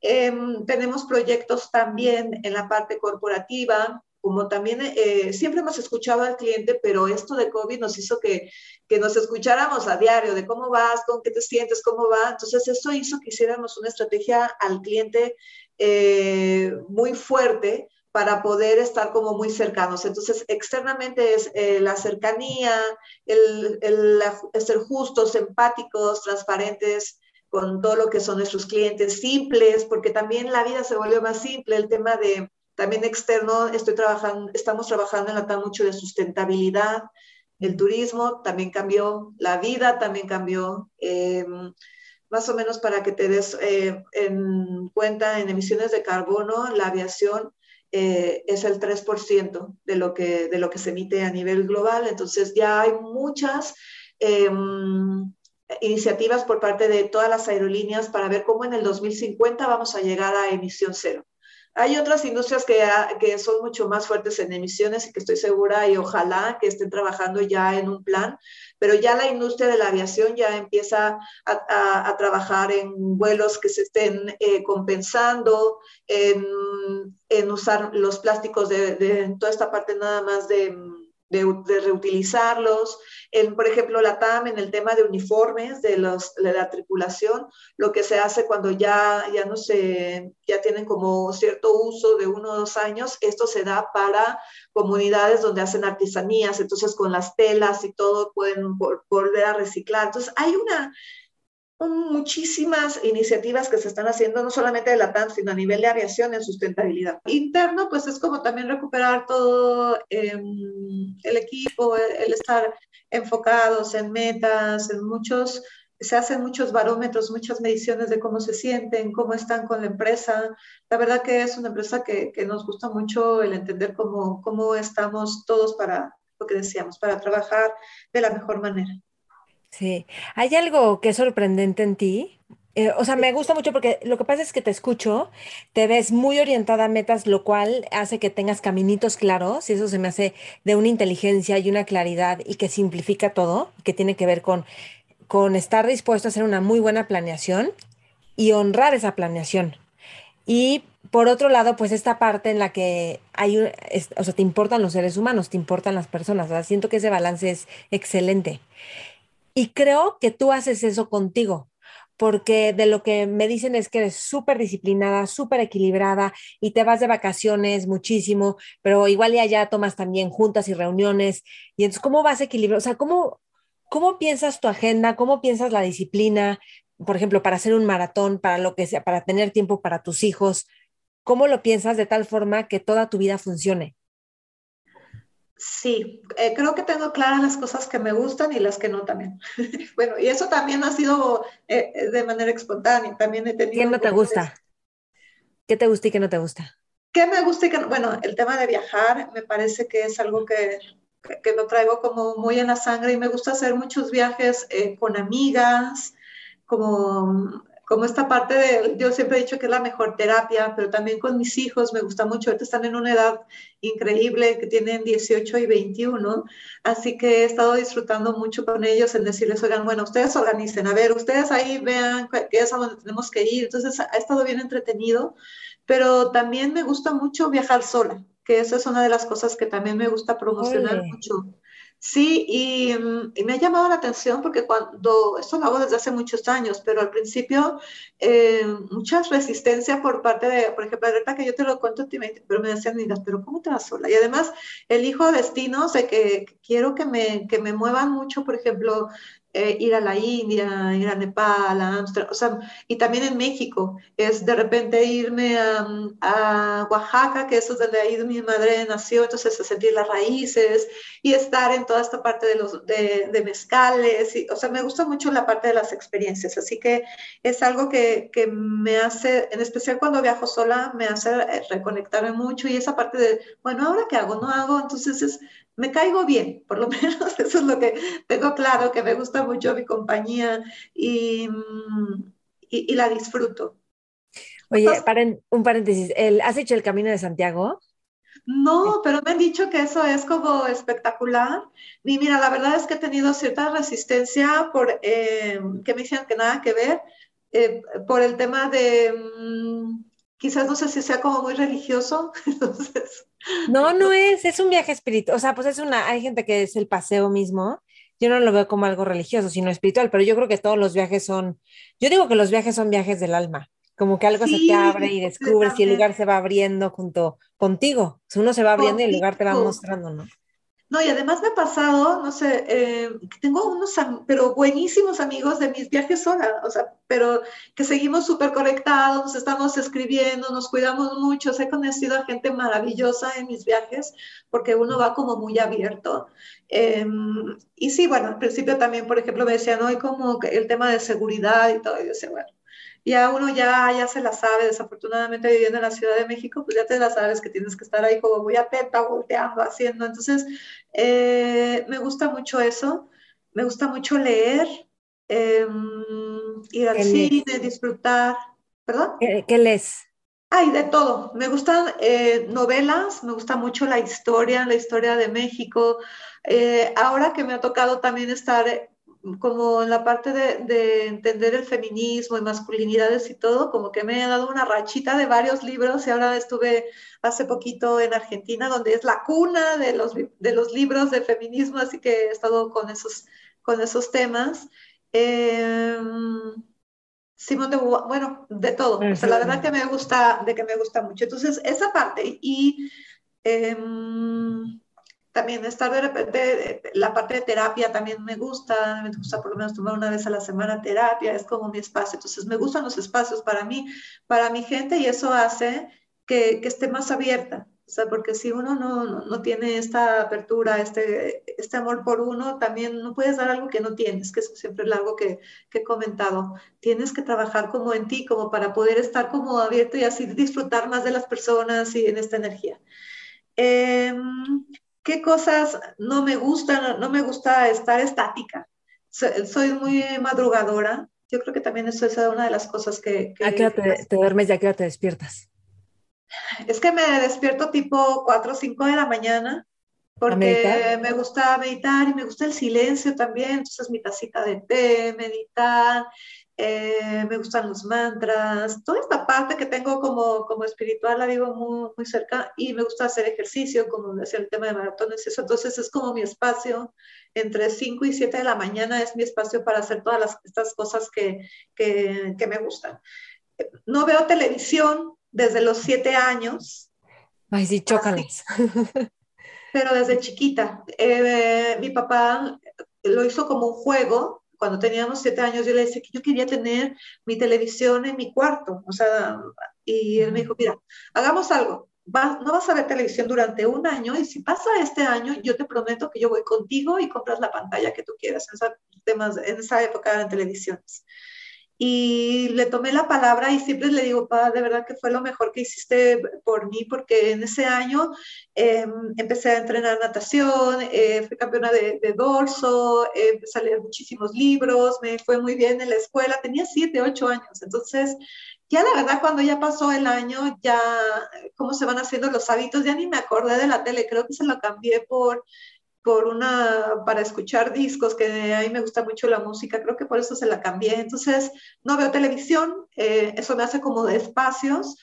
Eh, tenemos proyectos también en la parte corporativa, como también eh, siempre hemos escuchado al cliente, pero esto de COVID nos hizo que, que, nos escucháramos a diario de cómo vas, con qué te sientes, cómo va. Entonces, eso hizo que hiciéramos una estrategia al cliente eh, muy fuerte para poder estar como muy cercanos. Entonces, externamente es eh, la cercanía, el, el ser justos, empáticos, transparentes, con todo lo que son nuestros clientes, simples, porque también la vida se volvió más simple, el tema de también externo, estoy trabajando, estamos trabajando en la TAM mucho de sustentabilidad. El turismo también cambió, la vida también cambió. Eh, más o menos para que te des eh, en cuenta en emisiones de carbono, la aviación eh, es el 3% de lo, que, de lo que se emite a nivel global. Entonces ya hay muchas eh, iniciativas por parte de todas las aerolíneas para ver cómo en el 2050 vamos a llegar a emisión cero. Hay otras industrias que, que son mucho más fuertes en emisiones y que estoy segura y ojalá que estén trabajando ya en un plan, pero ya la industria de la aviación ya empieza a, a, trabajar en vuelos que se estén eh, compensando, en, en, usar los plásticos de, de toda esta parte nada más de de, reutilizarlos. En, por ejemplo, la TAM en el tema de uniformes de, los, de la tripulación, lo que se hace cuando ya, ya no se, ya tienen como cierto uso de uno o dos años, esto se da para comunidades donde hacen artesanías, entonces con las telas y todo pueden volver a reciclar. Entonces hay una, muchísimas iniciativas que se están haciendo, no solamente de la TAM, sino a nivel de aviación en sustentabilidad. Interno, pues es como también recuperar todo em, el equipo, el, estar enfocados en metas, en muchos, se hacen muchos barómetros, muchas mediciones de cómo se sienten, cómo están con la empresa. La verdad que es una empresa que, que nos gusta mucho el entender cómo, cómo estamos todos para, lo que decíamos, para trabajar de la mejor manera. Sí, hay algo que es sorprendente en ti. Eh, o sea, me gusta mucho porque lo que pasa es que te escucho, te ves muy orientada a metas, lo cual hace que tengas caminitos claros y eso se me hace de una inteligencia y una claridad y que simplifica todo, que tiene que ver con, con estar dispuesto a hacer una muy buena planeación y honrar esa planeación. Y por otro lado, pues esta parte en la que hay, o sea, te importan los seres humanos, te importan las personas, o sea, siento que ese balance es excelente. Y creo que tú haces eso contigo, porque de lo que me dicen es que eres súper disciplinada, súper equilibrada y te vas de vacaciones muchísimo, pero igual ya allá tomas también juntas y reuniones. Y entonces, ¿cómo vas a equilibrar? O sea, ¿cómo, ¿cómo piensas tu agenda? ¿Cómo piensas la disciplina? Por ejemplo, para hacer un maratón, para lo que sea, para tener tiempo para tus hijos. ¿Cómo lo piensas de tal forma que toda tu vida funcione? Sí, eh, creo que tengo claras las cosas que me gustan y las que no también. bueno, y eso también ha sido eh, eh, de manera espontánea. También he tenido. ¿Qué no te gusta? ¿Qué te gusta y qué no te gusta? ¿Qué me gusta y qué no? Bueno, el tema de viajar me parece que es algo que, que, lo traigo como muy en la sangre y me gusta hacer muchos viajes con amigas, como como esta parte de, yo siempre he dicho que es la mejor terapia, pero también con mis hijos me gusta mucho, ahorita están en una edad increíble, que tienen 18 y 21, así que he estado disfrutando mucho con ellos en decirles, oigan, bueno, ustedes organicen, a ver, ustedes ahí vean qué es a donde tenemos que ir, entonces ha estado bien entretenido, pero también me gusta mucho viajar sola, que esa es una de las cosas que también me gusta promocionar mucho. Sí, mm, y, me ha llamado la atención porque cuando, esto lo hago desde hace muchos años, pero al principio eh, muchas resistencias por parte de, por ejemplo, ahorita que yo te lo cuento, pero me decían, mira, pero ¿cómo te vas sola? Y además, el hijo destino, sé que, que quiero que me, que me muevan mucho, por ejemplo, eh, ir a la India, ir a Nepal, a Amsterdam, o sea, y también en México, es de repente irme a, Oaxaca, que eso es donde ahí mi madre nació, entonces a sentir las raíces y estar en toda esta parte de, los, de, mezcales, y, o sea, me gusta mucho la parte de las experiencias, así que es algo que, que me hace, en especial cuando viajo sola, me hace eh, reconectarme mucho y esa parte de, bueno, ahora qué hago, no hago, entonces es me caigo bien, por lo menos eso es lo que tengo claro, que me gusta mucho mi compañía y, y, la disfruto. Oye, un paréntesis, ¿has hecho el Camino de Santiago? No, pero me han dicho que eso es como espectacular. Y mira, la verdad es que he tenido cierta resistencia por eh, que me dicen que nada que ver, eh, por el tema de, mm, quizás no sé si sea como muy religioso, entonces no, no es, es un viaje espiritual. O sea, pues es una, hay gente que es el paseo mismo. Yo no lo veo como algo religioso, sino espiritual, pero yo creo que todos los viajes son, yo digo que los viajes son viajes del alma, como que algo se te abre y descubres y el lugar se va abriendo junto contigo. uno se va abriendo y el lugar te va mostrando, ¿no? No, y además me ha pasado, no sé, eh, tengo unos, pero buenísimos amigos de mis viajes sola, o sea, pero que seguimos súper conectados, estamos escribiendo, nos cuidamos mucho, he conocido a gente maravillosa en mis viajes, porque uno va como muy abierto. Em, y sí, bueno, al principio también, por ejemplo, me decían, hoy como el tema de seguridad y todo, y yo decía, bueno, ya uno ya, ya se la sabe, desafortunadamente viviendo en la Ciudad de México, pues ya te la sabes que tienes que estar ahí como muy atenta, volteando, haciendo. Entonces, eh, me gusta mucho eso, me gusta mucho leer, em, ir al cine, disfrutar. ¿Perdón? ¿Qué, lees? Hay de todo. Me gustan eh, novelas, me gusta mucho la historia, la historia de México. Eh, ahora que me ha tocado también estar como en la parte de, de, entender el feminismo y masculinidades y todo, como que me ha dado una rachita de varios libros y ahora estuve hace poquito en Argentina, donde es la cuna de los, de los libros de feminismo, así que he estado con esos, con esos temas. Eh, Simón de bueno, de todo. O sea, la verdad que me gusta, de que me gusta mucho. Entonces, esa parte y em, también estar de repente, la parte de terapia también me gusta, me gusta por lo menos tomar una vez a la semana terapia, es como mi espacio. Entonces, me gustan los espacios para mí, para mi gente y eso hace que, que esté más abierta. O sea, porque si uno no, no, tiene esta apertura, este, este amor por uno, también no puedes dar algo que no tienes, que eso siempre es algo que, que, he comentado. Tienes que trabajar como en ti, como para poder estar como abierto y así disfrutar más de las personas y en esta energía. Em, ¿Qué cosas no me gustan? No me gusta estar estática. Soy muy madrugadora. Yo creo que también eso es una de las cosas que... que ¿A qué hora te, te duermes y a qué hora te despiertas? Es que me despierto tipo 4 o 5 de la mañana porque me gusta meditar y me gusta el silencio también, entonces mi tacita de té, meditar, eh, me gustan los mantras, toda esta parte que tengo como, como espiritual la vivo muy, muy cerca y me gusta hacer ejercicio, como decía el tema de maratones, eso, entonces es como mi espacio, entre 5 y 7 de la mañana es mi espacio para hacer todas las, estas cosas que, que, que me gustan. No veo televisión, desde los siete años. Ay, sí, chócales. Pero desde chiquita. Eh, mi papá lo hizo como un juego. Cuando teníamos siete años, yo le decía que yo quería tener mi televisión en mi cuarto. O sea, y él me dijo, mira, hagamos algo. no vas a ver televisión durante un año y si pasa este año, yo te prometo que yo voy contigo y compras la pantalla que tú quieras. En, temas, en esa época eran televisiones y le tomé la palabra y siempre le digo, pa, de verdad que fue lo mejor que hiciste por mí, porque en ese año em, empecé a entrenar natación, eh, fui campeona de, dorso, eh, empecé a leer muchísimos libros, me fue muy bien en la escuela, tenía 7, 8 años, entonces ya la verdad cuando ya pasó el año, ya cómo se van haciendo los hábitos, ya ni me acordé de la tele, creo que se lo cambié por por una, para escuchar discos, que a mí me gusta mucho la música, creo que por eso se la cambié. Entonces, no veo televisión, eh, eso me hace como de espacios.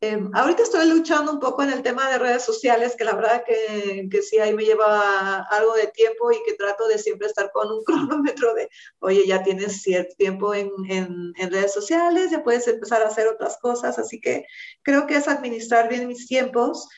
Em, ahorita estoy luchando un poco en el tema de redes sociales, que la verdad que, que, sí, ahí me lleva algo de tiempo y que trato de siempre estar con un cronómetro de, oye, ya tienes cierto tiempo en, en, en redes sociales, ya puedes empezar a hacer otras cosas, así que creo que es administrar bien mis tiempos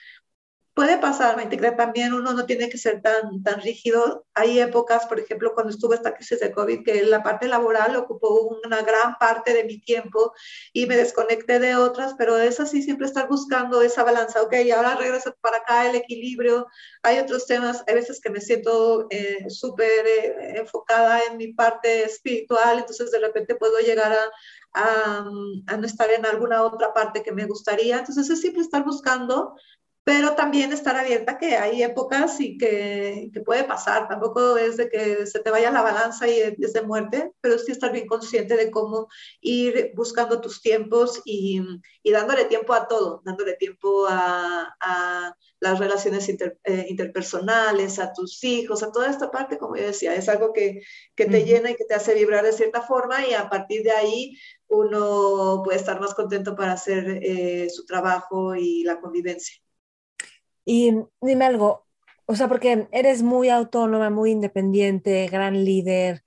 Puede pasar, me integré también, uno no tiene que ser tan, tan rígido. Hay épocas, por ejemplo, cuando estuvo esta crisis de COVID, que la parte laboral ocupó una gran parte de mi tiempo y me desconecté de otras, pero es así, siempre estar buscando esa balanza. Ok, ahora regreso para acá, el equilibrio. Hay otros temas, hay veces que me siento eh, súper eh, enfocada en mi parte espiritual, entonces de repente puedo llegar a, a, a, no estar en alguna otra parte que me gustaría. Entonces es siempre estar buscando pero también estar abierta que hay épocas y que, que, puede pasar, tampoco es de que se te vaya la balanza y es de muerte, pero sí estar bien consciente de cómo ir buscando tus tiempos y, y dándole tiempo a todo, dándole tiempo a, a las relaciones eh, interpersonales, a tus hijos, a toda esta parte, como yo decía, es algo que, que te llena y que te hace vibrar de cierta forma y a partir de ahí uno puede estar más contento para hacer eh, su trabajo y la convivencia. Y dime algo, o sea, porque eres muy autónoma, muy independiente, gran líder,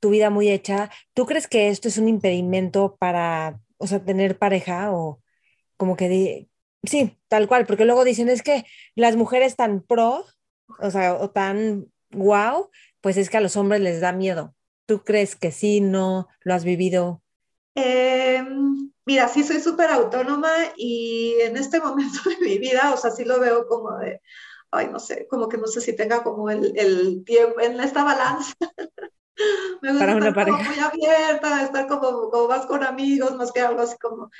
tu vida muy hecha, ¿tú crees que esto es un impedimento para, o sea, tener pareja o como que, sí, tal cual, porque luego dicen es que las mujeres tan pro, o sea, o tan wow, pues es que a los hombres les da miedo. ¿Tú crees que sí, no, lo has vivido? Eh, Mira, sí soy súper autónoma y en este momento de mi vida, o sea, sí lo veo como de, ay, no sé, como que no sé si tenga como el, el tiempo en esta balanza. Me gusta Para estar como muy abierta, estar como, como, más con amigos, más que algo así como,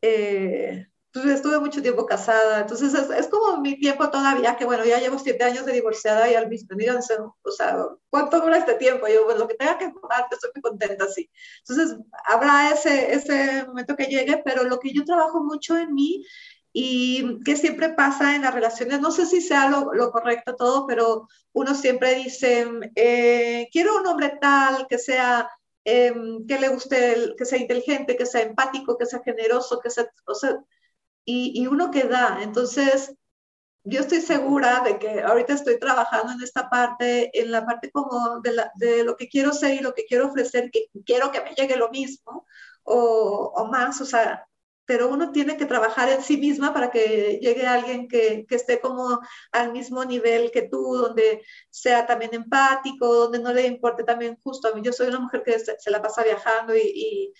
eh, pues estuve mucho tiempo casada, entonces es, como mi tiempo todavía, que bueno, ya llevo siete años de divorciada y al mismo tiempo, o sea, ¿cuánto dura este tiempo? Yo, pues lo que tenga que durar, estoy muy contenta así. Entonces, habrá ese, ese momento que llegue, pero lo que yo trabajo mucho en mí y que siempre pasa en las relaciones, no sé si sea lo, lo correcto todo, pero uno siempre dice, eh, quiero un hombre tal que sea em, que le guste, que sea inteligente, que sea empático, que sea generoso, que sea, o sea, y, uno que da. Entonces, yo estoy segura de que ahorita estoy trabajando en esta parte, en la parte como de, lo que quiero ser y lo que quiero ofrecer, que quiero que me llegue lo mismo o, o más, o sea, pero uno tiene que trabajar en sí misma para que llegue alguien que, esté como al mismo nivel que tú, donde sea también empático, donde no le importe también justo. A mí yo soy una mujer que se, la pasa viajando y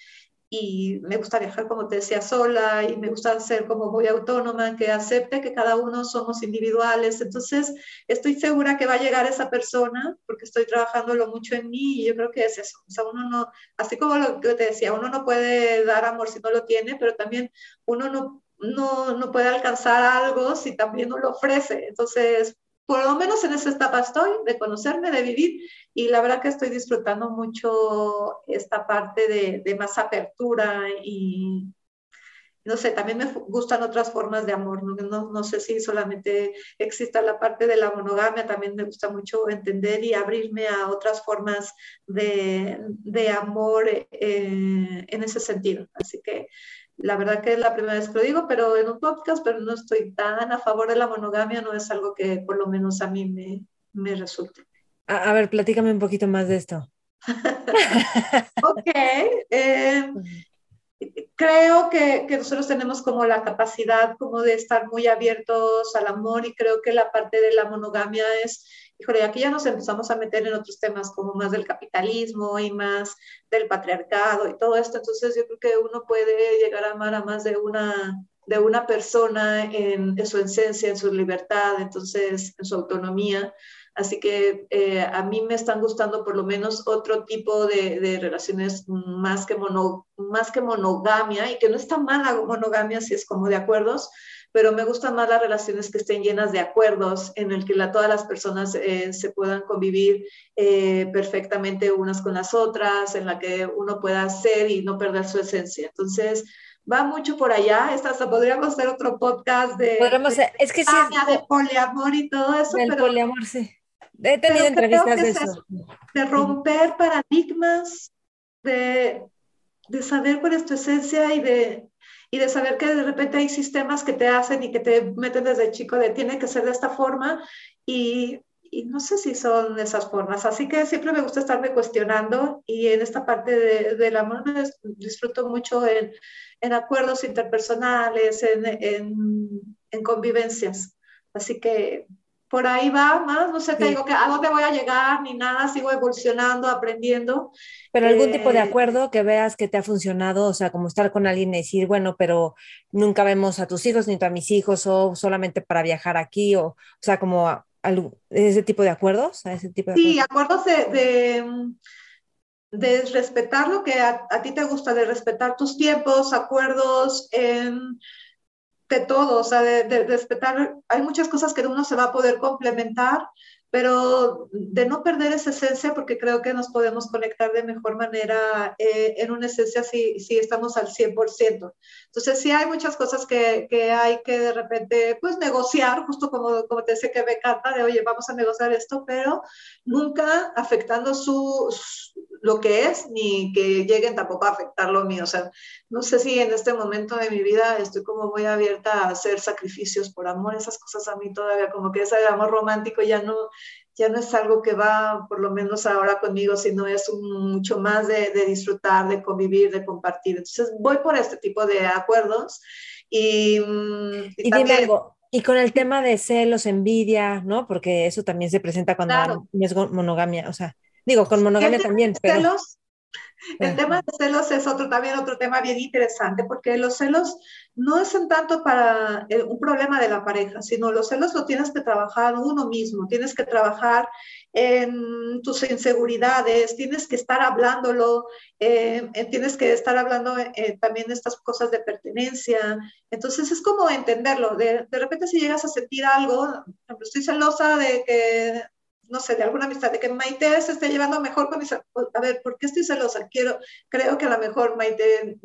me gusta viajar, como te decía, sola y me gusta ser como muy autónoma, que acepte que cada uno somos individuales. Entonces, estoy segura que va a llegar esa persona porque estoy trabajándolo mucho en mí y yo creo que es eso. O sea, uno no, así como lo que te decía, uno no puede dar amor si no lo tiene, pero también uno no, no, no puede alcanzar algo si también no lo ofrece. Entonces, por lo menos en esa etapa estoy, de conocerme, de vivir, y la verdad que estoy disfrutando mucho esta parte de, de, más apertura y, no sé, también me gustan otras formas de amor, ¿no? No, no sé si solamente exista la parte de la monogamia, también me gusta mucho entender y abrirme a otras formas de, de amor eh, en ese sentido. Así que la verdad que es la primera vez que lo digo, pero en un podcast, pero no estoy tan a favor de la monogamia, no es algo que por lo menos a mí me, me resulte. A, ver, platícame un poquito más de esto. ok. Eh, creo que, que, nosotros tenemos como la capacidad como de estar muy abiertos al amor y creo que la parte de la monogamia es híjole, aquí ya nos empezamos a meter en otros temas como más del capitalismo y más del patriarcado y todo esto, entonces yo creo que uno puede llegar a amar a más de una, de una persona en, su esencia, en su libertad, entonces en su autonomía. Así que eh, a mí me están gustando por lo menos otro tipo de, de relaciones más que, mono, más que monogamia y que no está mal la monogamia si es como de acuerdos, pero me gustan más las relaciones que estén llenas de acuerdos, en el que la, todas las personas eh, se puedan convivir eh, perfectamente unas con las otras, en la que uno pueda ser y no perder su esencia. Entonces, va mucho por allá. Esta, podríamos hacer otro podcast de, Podríamos, es que sí, de poliamor y todo eso. Del poliamor, sí. He tenido entrevistas de eso. De romper paradigmas, de, de saber cuál es tu esencia y de y de saber que de repente hay sistemas que te hacen y que te meten desde chico de tiene que ser de esta forma y, y no sé si son esas formas. Así que siempre me gusta estarme cuestionando y en esta parte de, del amor me disfruto mucho en, en acuerdos interpersonales, en, en, en convivencias. Así que por ahí va más, no sé, te digo que a dónde voy a llegar ni nada, sigo evolucionando, aprendiendo. Pero algún tipo de eh, acuerdo que veas que te ha funcionado, o sea, como estar con alguien y decir, bueno, pero nunca vemos a tus hijos ni a mis hijos o solamente para viajar aquí, o, o sea, como ese tipo de acuerdos, ese tipo de Sí, acuerdos, de, de, respetar lo que a, a, ti te gusta, de respetar tus tiempos, acuerdos en de todo, o sea, de, respetar, hay muchas cosas que uno se va a poder complementar, pero de no perder esa esencia, porque creo que nos podemos conectar de mejor manera eh, en una esencia si, si estamos al 100%. Entonces, sí hay muchas cosas que, que, hay que de repente, pues, negociar, justo como, como te decía que me encanta, de, oye, vamos a negociar esto, pero nunca afectando su, lo que es, ni que lleguen tampoco a afectar lo mío. O sea, no sé si en este momento de mi vida estoy como muy abierta a hacer sacrificios por amor, esas cosas a mí todavía como que ese amor romántico ya no, ya no es algo que va, por lo menos ahora conmigo, sino es mucho más de, disfrutar, de convivir, de compartir. Entonces voy por este tipo de acuerdos y, mm, y, también, algo. Y con el tema de celos, envidia, ¿no? Porque eso también se presenta cuando es monogamia, o sea, Digo, con monogamia también, pero... El tema de celos es otro también otro tema bien interesante, porque los celos no son tanto para eh, un problema de la pareja, sino los celos lo tienes que trabajar uno mismo, tienes que trabajar en tus inseguridades, tienes que estar hablándolo, eh, eh, tienes que estar hablando también de estas cosas de pertenencia. Entonces es como entenderlo. De, de repente si llegas a sentir algo, estoy celosa de que no sé, de alguna amistad, de que Maite se esté llevando mejor con mis... A ver, ¿por qué estoy celosa? Quiero, creo que a lo mejor Maite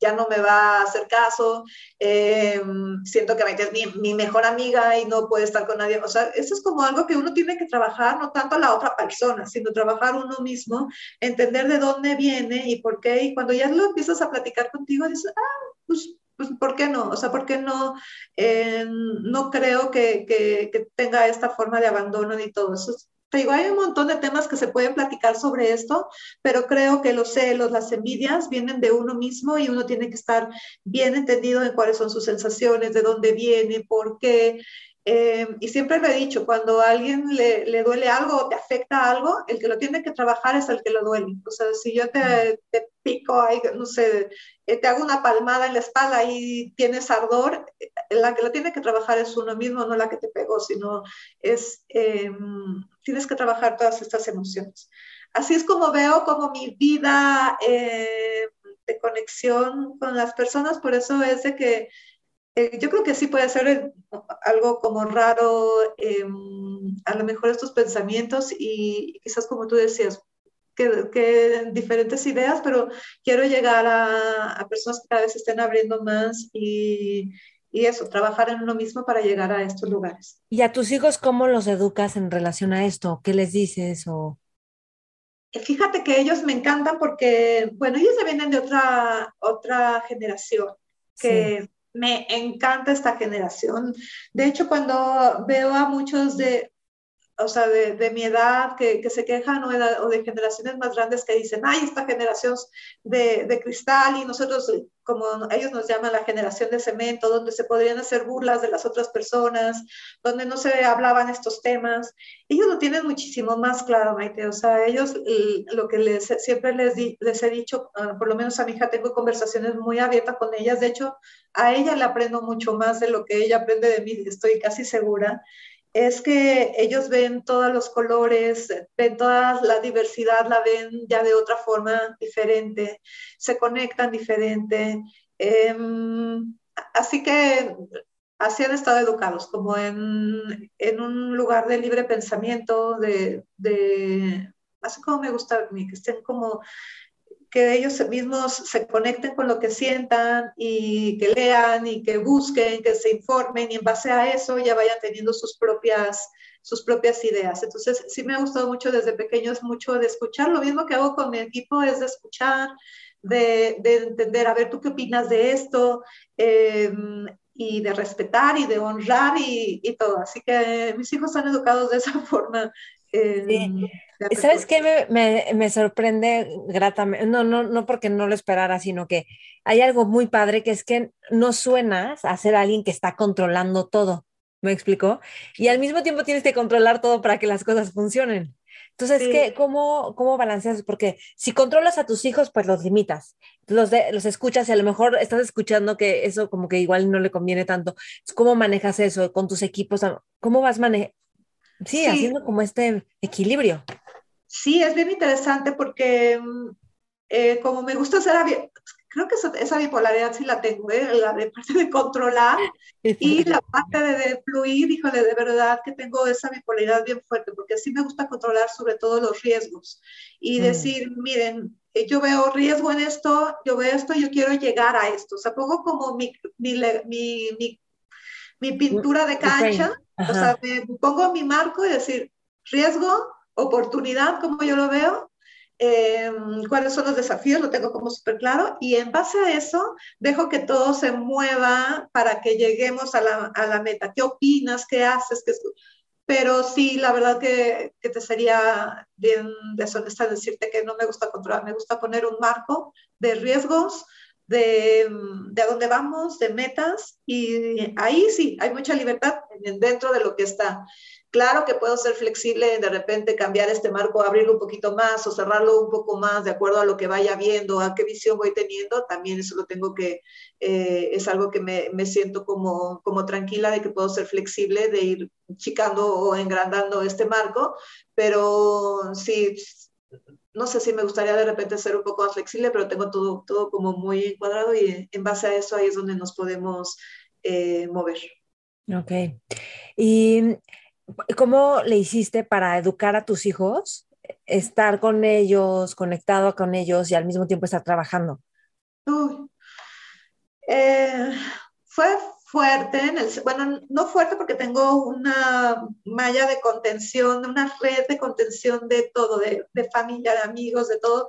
ya no me va a hacer caso, eh, siento que Maite es mi, mejor amiga y no puede estar con nadie. O sea, eso es como algo que uno tiene que trabajar, no tanto la otra persona, sino trabajar uno mismo, entender de dónde viene y por qué. Y cuando ya lo empiezas a platicar contigo, dices, ah, pues pues, ¿por qué no? O sea, ¿por qué no? Eh, no creo que, que, tenga esta forma de abandono ni todo eso. Te digo, hay un montón de temas que se pueden platicar sobre esto, pero creo que los celos, las envidias vienen de uno mismo y uno tiene que estar bien entendido en cuáles son sus sensaciones, de dónde viene, por qué. Eh, y siempre lo he dicho, cuando a alguien le, le, duele algo o te afecta algo, el que lo tiene que trabajar es el que lo duele. O sea, si yo te, te pico, ahí, no sé, eh, te hago una palmada en la espalda y tienes ardor, eh, la que lo tiene que trabajar es uno mismo, no la que te pegó, sino es, em, tienes que trabajar todas estas emociones. Así es como veo como mi vida de conexión con las personas, por eso es de que eh, yo creo que sí puede ser algo como raro, em, a lo mejor estos pensamientos y quizás como tú decías, que, diferentes ideas, pero quiero llegar a, personas que cada vez estén abriendo más y, y, eso, trabajar en uno mismo para llegar a estos lugares. ¿Y a tus hijos cómo los educas en relación a esto? ¿Qué les dices? O... Eh, fíjate que ellos me encantan porque, bueno, ellos vienen de otra, otra generación, que me encanta esta generación. De hecho, cuando veo a muchos de, o sea, de, mi edad que, se quejan o de, generaciones más grandes que dicen, ay, esta generación de, cristal y nosotros, como ellos nos llaman la generación de cemento, donde se podrían hacer burlas de las otras personas, donde no se hablaban estos temas. Ellos lo tienen muchísimo más claro, Maite. O sea, ellos lo que les, siempre les, les he dicho, ah, por lo menos a mi hija tengo conversaciones muy abiertas con ellas. De hecho, a ella le aprendo mucho más de lo que ella aprende de mí, estoy casi segura es que ellos ven todos los colores, ven toda la diversidad, la ven ya de otra forma diferente, se conectan diferente. Em, así que así han estado educados, como en, un lugar de libre pensamiento, de, de así como me gusta a mí, que estén como que ellos mismos se conecten con lo que sientan y que lean y que busquen, que se informen y en base a eso ya vayan teniendo sus propias, sus propias ideas. Entonces, sí me ha gustado mucho desde pequeños, mucho de escuchar. Lo mismo que hago con mi equipo es de escuchar, de, de entender, a ver, ¿tú qué opinas de esto? Em, y de respetar y de honrar y, y, todo. Así que mis hijos son educados de esa forma. Em, ¿Sabes qué me, me, sorprende gratamente? No, no, no porque no lo esperara, sino que hay algo muy padre que es que no suenas a ser alguien que está controlando todo. ¿Me explicó? Y al mismo tiempo tienes que controlar todo para que las cosas funcionen. Entonces, ¿qué, cómo, ¿cómo balanceas? Porque si controlas a tus hijos, pues los limitas, los, los escuchas y a lo mejor estás escuchando que eso como que igual no le conviene tanto. ¿Cómo manejas eso con tus equipos? ¿Cómo vas manejando? sí, haciendo como este equilibrio. Sí, es bien interesante porque mm, eh, como me gusta ser creo que esa, bipolaridad sí la tengo, ¿eh? la de parte de controlar y la parte de, fluir, híjole, de verdad que tengo esa bipolaridad bien fuerte, porque sí me gusta controlar sobre todo los riesgos y mm. decir, miren, eh, yo veo riesgo en esto, yo veo esto, yo quiero llegar a esto, o sea, pongo como mi, mi, mi, mi pintura de cancha, o sea, me pongo mi marco y decir, riesgo, oportunidad, como yo lo veo, eh, cuáles son los desafíos, lo tengo como súper claro, y en base a eso dejo que todo se mueva para que lleguemos a la, a la meta. ¿Qué opinas? ¿Qué haces? ¿Qué... Pero sí, la verdad que, que, te sería bien deshonesta decirte que no me gusta controlar, me gusta poner un marco de riesgos, de, de a dónde vamos, de metas, y ahí sí, hay mucha libertad en dentro de lo que está. Claro que puedo ser flexible, de repente cambiar este marco, abrirlo un poquito más o cerrarlo un poco más de acuerdo a lo que vaya viendo, a qué visión voy teniendo. También eso lo tengo que, eh, es algo que me, me, siento como, como tranquila de que puedo ser flexible, de ir chicando o engrandando este marco, pero sí, no sé si me gustaría de repente ser un poco más flexible, pero tengo todo, todo como muy encuadrado y en base a eso ahí es donde nos podemos eh, mover. Ok. ¿Y cómo le hiciste para educar a tus hijos? Estar con ellos, conectado con ellos y al mismo tiempo estar trabajando. Eh, fue fuerte, en el, bueno, no fuerte porque tengo una malla de contención, una red de contención de todo, de familia, de amigos, de todo,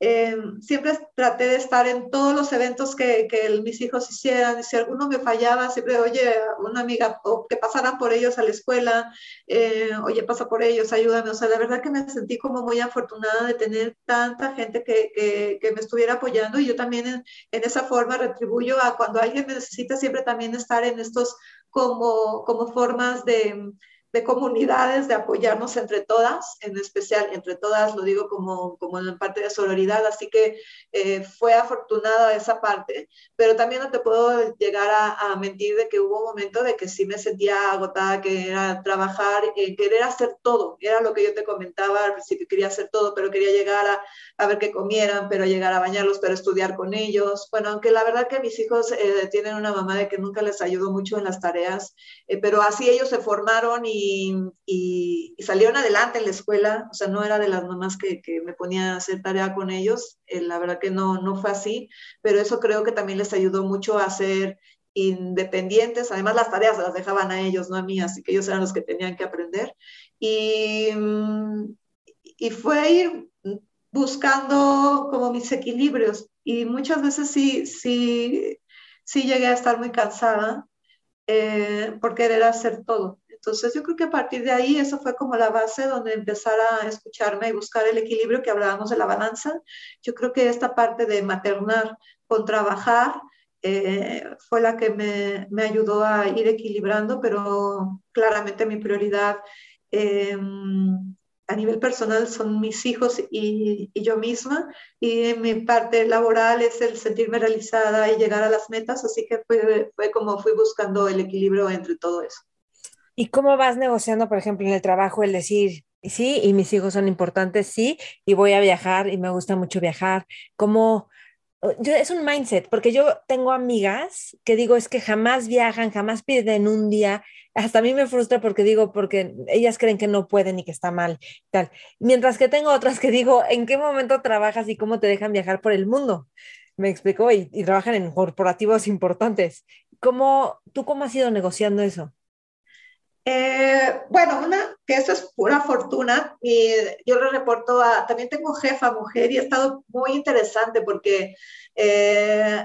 eh, siempre traté de estar en todos los eventos que, que, mis hijos hicieran. Si alguno me fallaba, siempre, oye, una amiga, o que pasaran por ellos a la escuela, eh, oye, pasa por ellos, ayúdame. O sea, la verdad que me sentí como muy afortunada de tener tanta gente que, que, que me estuviera apoyando y yo también en, en, esa forma retribuyo a cuando alguien me necesita siempre también estar en estos como, como formas de de comunidades, de apoyarnos entre todas, en especial entre todas, lo digo como, como en parte de sororidad, así que eh, fue afortunada esa parte, pero también no te puedo llegar a, mentir de que hubo un momento de que sí me sentía agotada, que era trabajar, eh, querer hacer todo, era lo que yo te comentaba al principio, quería hacer todo, pero quería llegar a, a ver qué comieran, pero llegar a bañarlos, pero estudiar con ellos, bueno, aunque la verdad que mis hijos eh, tienen una mamá de que nunca les ayudó mucho en las tareas, eh, pero así ellos se formaron y y, salieron adelante en la escuela, o sea, no era de las mamás que, me ponía a hacer tarea con ellos, eh, la verdad que no, no fue así, pero eso creo que también les ayudó mucho a ser independientes, además las tareas las dejaban a ellos, no a mí, así que ellos eran los que tenían que aprender. Y, y fue ir buscando como mis equilibrios. Y muchas veces sí, sí, sí llegué a estar muy cansada eh, por querer hacer todo. Entonces yo creo que a partir de ahí eso fue como la base donde empezar a escucharme y buscar el equilibrio que hablábamos de la balanza. Yo creo que esta parte de maternar con trabajar eh, fue la que me, me, ayudó a ir equilibrando, pero claramente mi prioridad eh, a nivel personal son mis hijos y, y, yo misma, y mi parte laboral es el sentirme realizada y llegar a las metas, así que fue, fue como fui buscando el equilibrio entre todo eso. ¿Y cómo vas negociando, por ejemplo, en el trabajo el decir, sí, y mis hijos son importantes, sí, y voy a viajar y me gusta mucho viajar? ¿Cómo? Yo, es un mindset, porque yo tengo amigas que digo, es que jamás viajan, jamás piden un día. Hasta a mí me frustra porque digo, porque ellas creen que no pueden y que está mal, tal. Mientras que tengo otras que digo, ¿en qué momento trabajas y cómo te dejan viajar por el mundo? Me explicó, y, y trabajan en corporativos importantes. ¿Cómo, ¿Tú cómo has ido negociando eso? Eh, bueno, una, que eso es pura fortuna, y yo le reporto a, también tengo jefa mujer y ha estado muy interesante porque eh,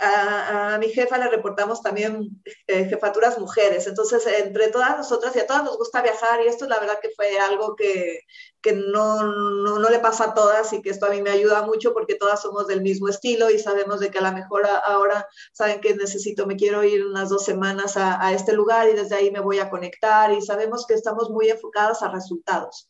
a, mi jefa le reportamos también eh, jefaturas mujeres, entonces entre todas nosotras y a todas nos gusta viajar y esto la verdad que fue algo que, que no, no, no, le pasa a todas y que esto a mí me ayuda mucho porque todas somos del mismo estilo y sabemos de que a lo mejor ahora saben que necesito, me quiero ir unas dos semanas a, a este lugar y desde ahí me voy a conectar y sabemos que estamos muy enfocadas a resultados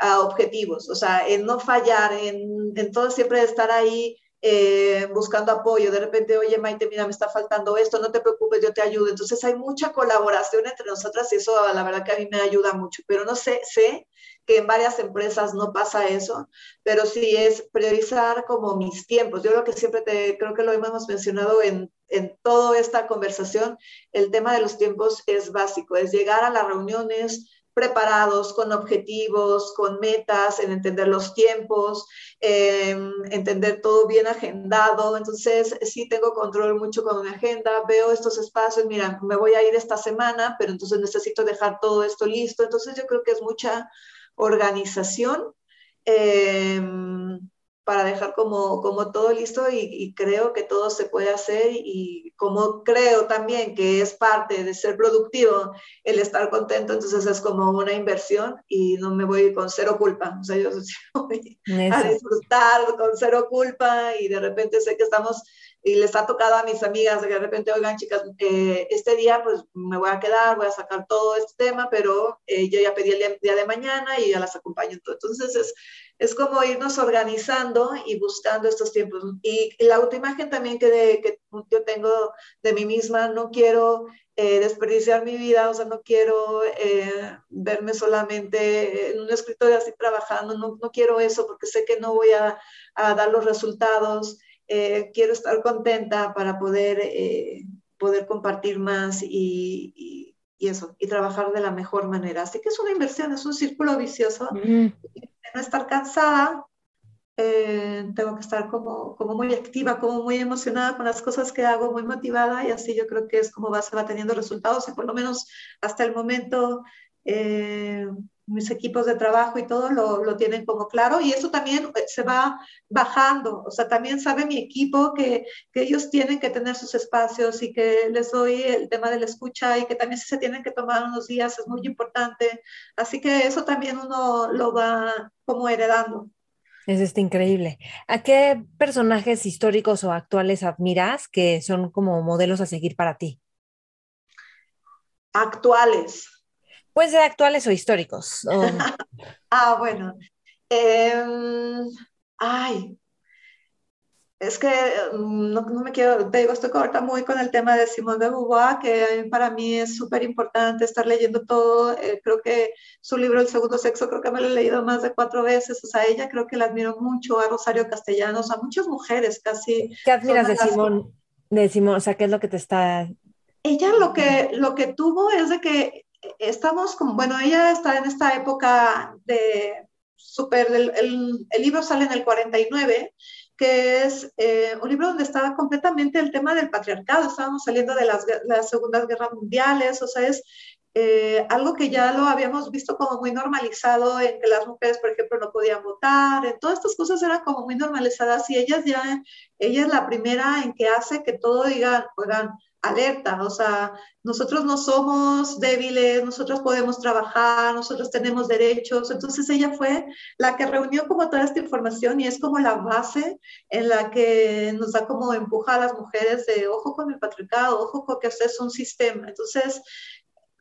a objetivos, o sea, en no fallar, en, en todo siempre estar ahí eh, buscando apoyo, de repente, oye Maite, mira, me está faltando esto, no te preocupes, yo te ayudo. Entonces hay mucha colaboración entre nosotras y eso la verdad que a mí me ayuda mucho, pero no sé, sé que en varias empresas no pasa eso, pero sí es priorizar como mis tiempos. Yo lo que siempre te, creo que lo hemos mencionado en, en toda esta conversación, el tema de los tiempos es básico, es llegar a las reuniones, preparados, con objetivos, con metas, en entender los tiempos, entender todo bien agendado. Entonces, sí tengo control mucho con mi agenda, veo estos espacios, mira, me voy a ir esta semana, pero entonces necesito dejar todo esto listo. Entonces, yo creo que es mucha organización. Eh, para dejar como, como todo listo y, creo que todo se puede hacer y como creo también que es parte de ser productivo el estar contento, entonces es como una inversión y no me voy con cero culpa, o sea, yo voy a disfrutar con cero culpa y de repente sé que estamos y les ha tocado a mis amigas de que de repente, oigan chicas, eh, este día pues me voy a quedar, voy a sacar todo este tema, pero eh, yo ya pedí el día, de mañana y ya las acompaño. Entonces es, es como irnos organizando y buscando estos tiempos. Y, la autoimagen también que, de, que yo tengo de mí misma, no quiero eh, desperdiciar mi vida, o sea, no quiero verme solamente en un escritorio así trabajando, no, no, quiero eso porque sé que no voy a, a dar los resultados. Eh, quiero estar contenta para poder, eh, poder compartir más y, y, eso, y trabajar de la mejor manera. Así que es una inversión, es un círculo vicioso. Mm. No estar cansada, eh, tengo que estar como, como muy activa, como muy emocionada con las cosas que hago, muy motivada y así yo creo que es como va, se va teniendo resultados y por lo menos hasta el momento mis equipos de trabajo y todo lo, lo, tienen como claro y eso también eh, se va bajando, o sea, también sabe mi equipo que, que, ellos tienen que tener sus espacios y que les doy el tema de la escucha y que también se tienen que tomar unos días es muy importante, así que eso también uno lo va como heredando. Es este increíble. ¿A qué personajes históricos o actuales admiras que son como modelos a seguir para ti? Actuales. Puede ser actuales o históricos. ah, bueno. Em, ay, es que mm, no, me quiero, te digo, estoy ahorita muy con el tema de Simone de Beauvoir, que para mí es súper importante estar leyendo todo. Eh, creo que su libro El segundo sexo, creo que me lo he leído más de cuatro veces. O sea, ella creo que la admiro mucho, a Rosario Castellanos, a muchas mujeres casi. ¿Qué admiras de Simón? De Simón, o sea, ¿qué es lo que te está...? Ella lo que, lo que tuvo es de que estamos como, bueno, ella está en esta época de súper, el, el, libro sale en el 49, que es eh, un libro donde estaba completamente el tema del patriarcado, estábamos saliendo de las, las segundas guerras mundiales, o sea, es eh, algo que ya lo habíamos visto como muy normalizado en que las mujeres, por ejemplo, no podían votar, en todas estas cosas eran como muy normalizadas y ellas ya, ella es la primera en que hace que todo diga, oigan, alerta, o sea, nosotros no somos débiles, nosotros podemos trabajar, nosotros tenemos derechos. Entonces ella fue la que reunió como toda esta información y es como la base en la que nos da como empuja a las mujeres de ojo con el patriarcado, ojo con que usted es un sistema. Entonces,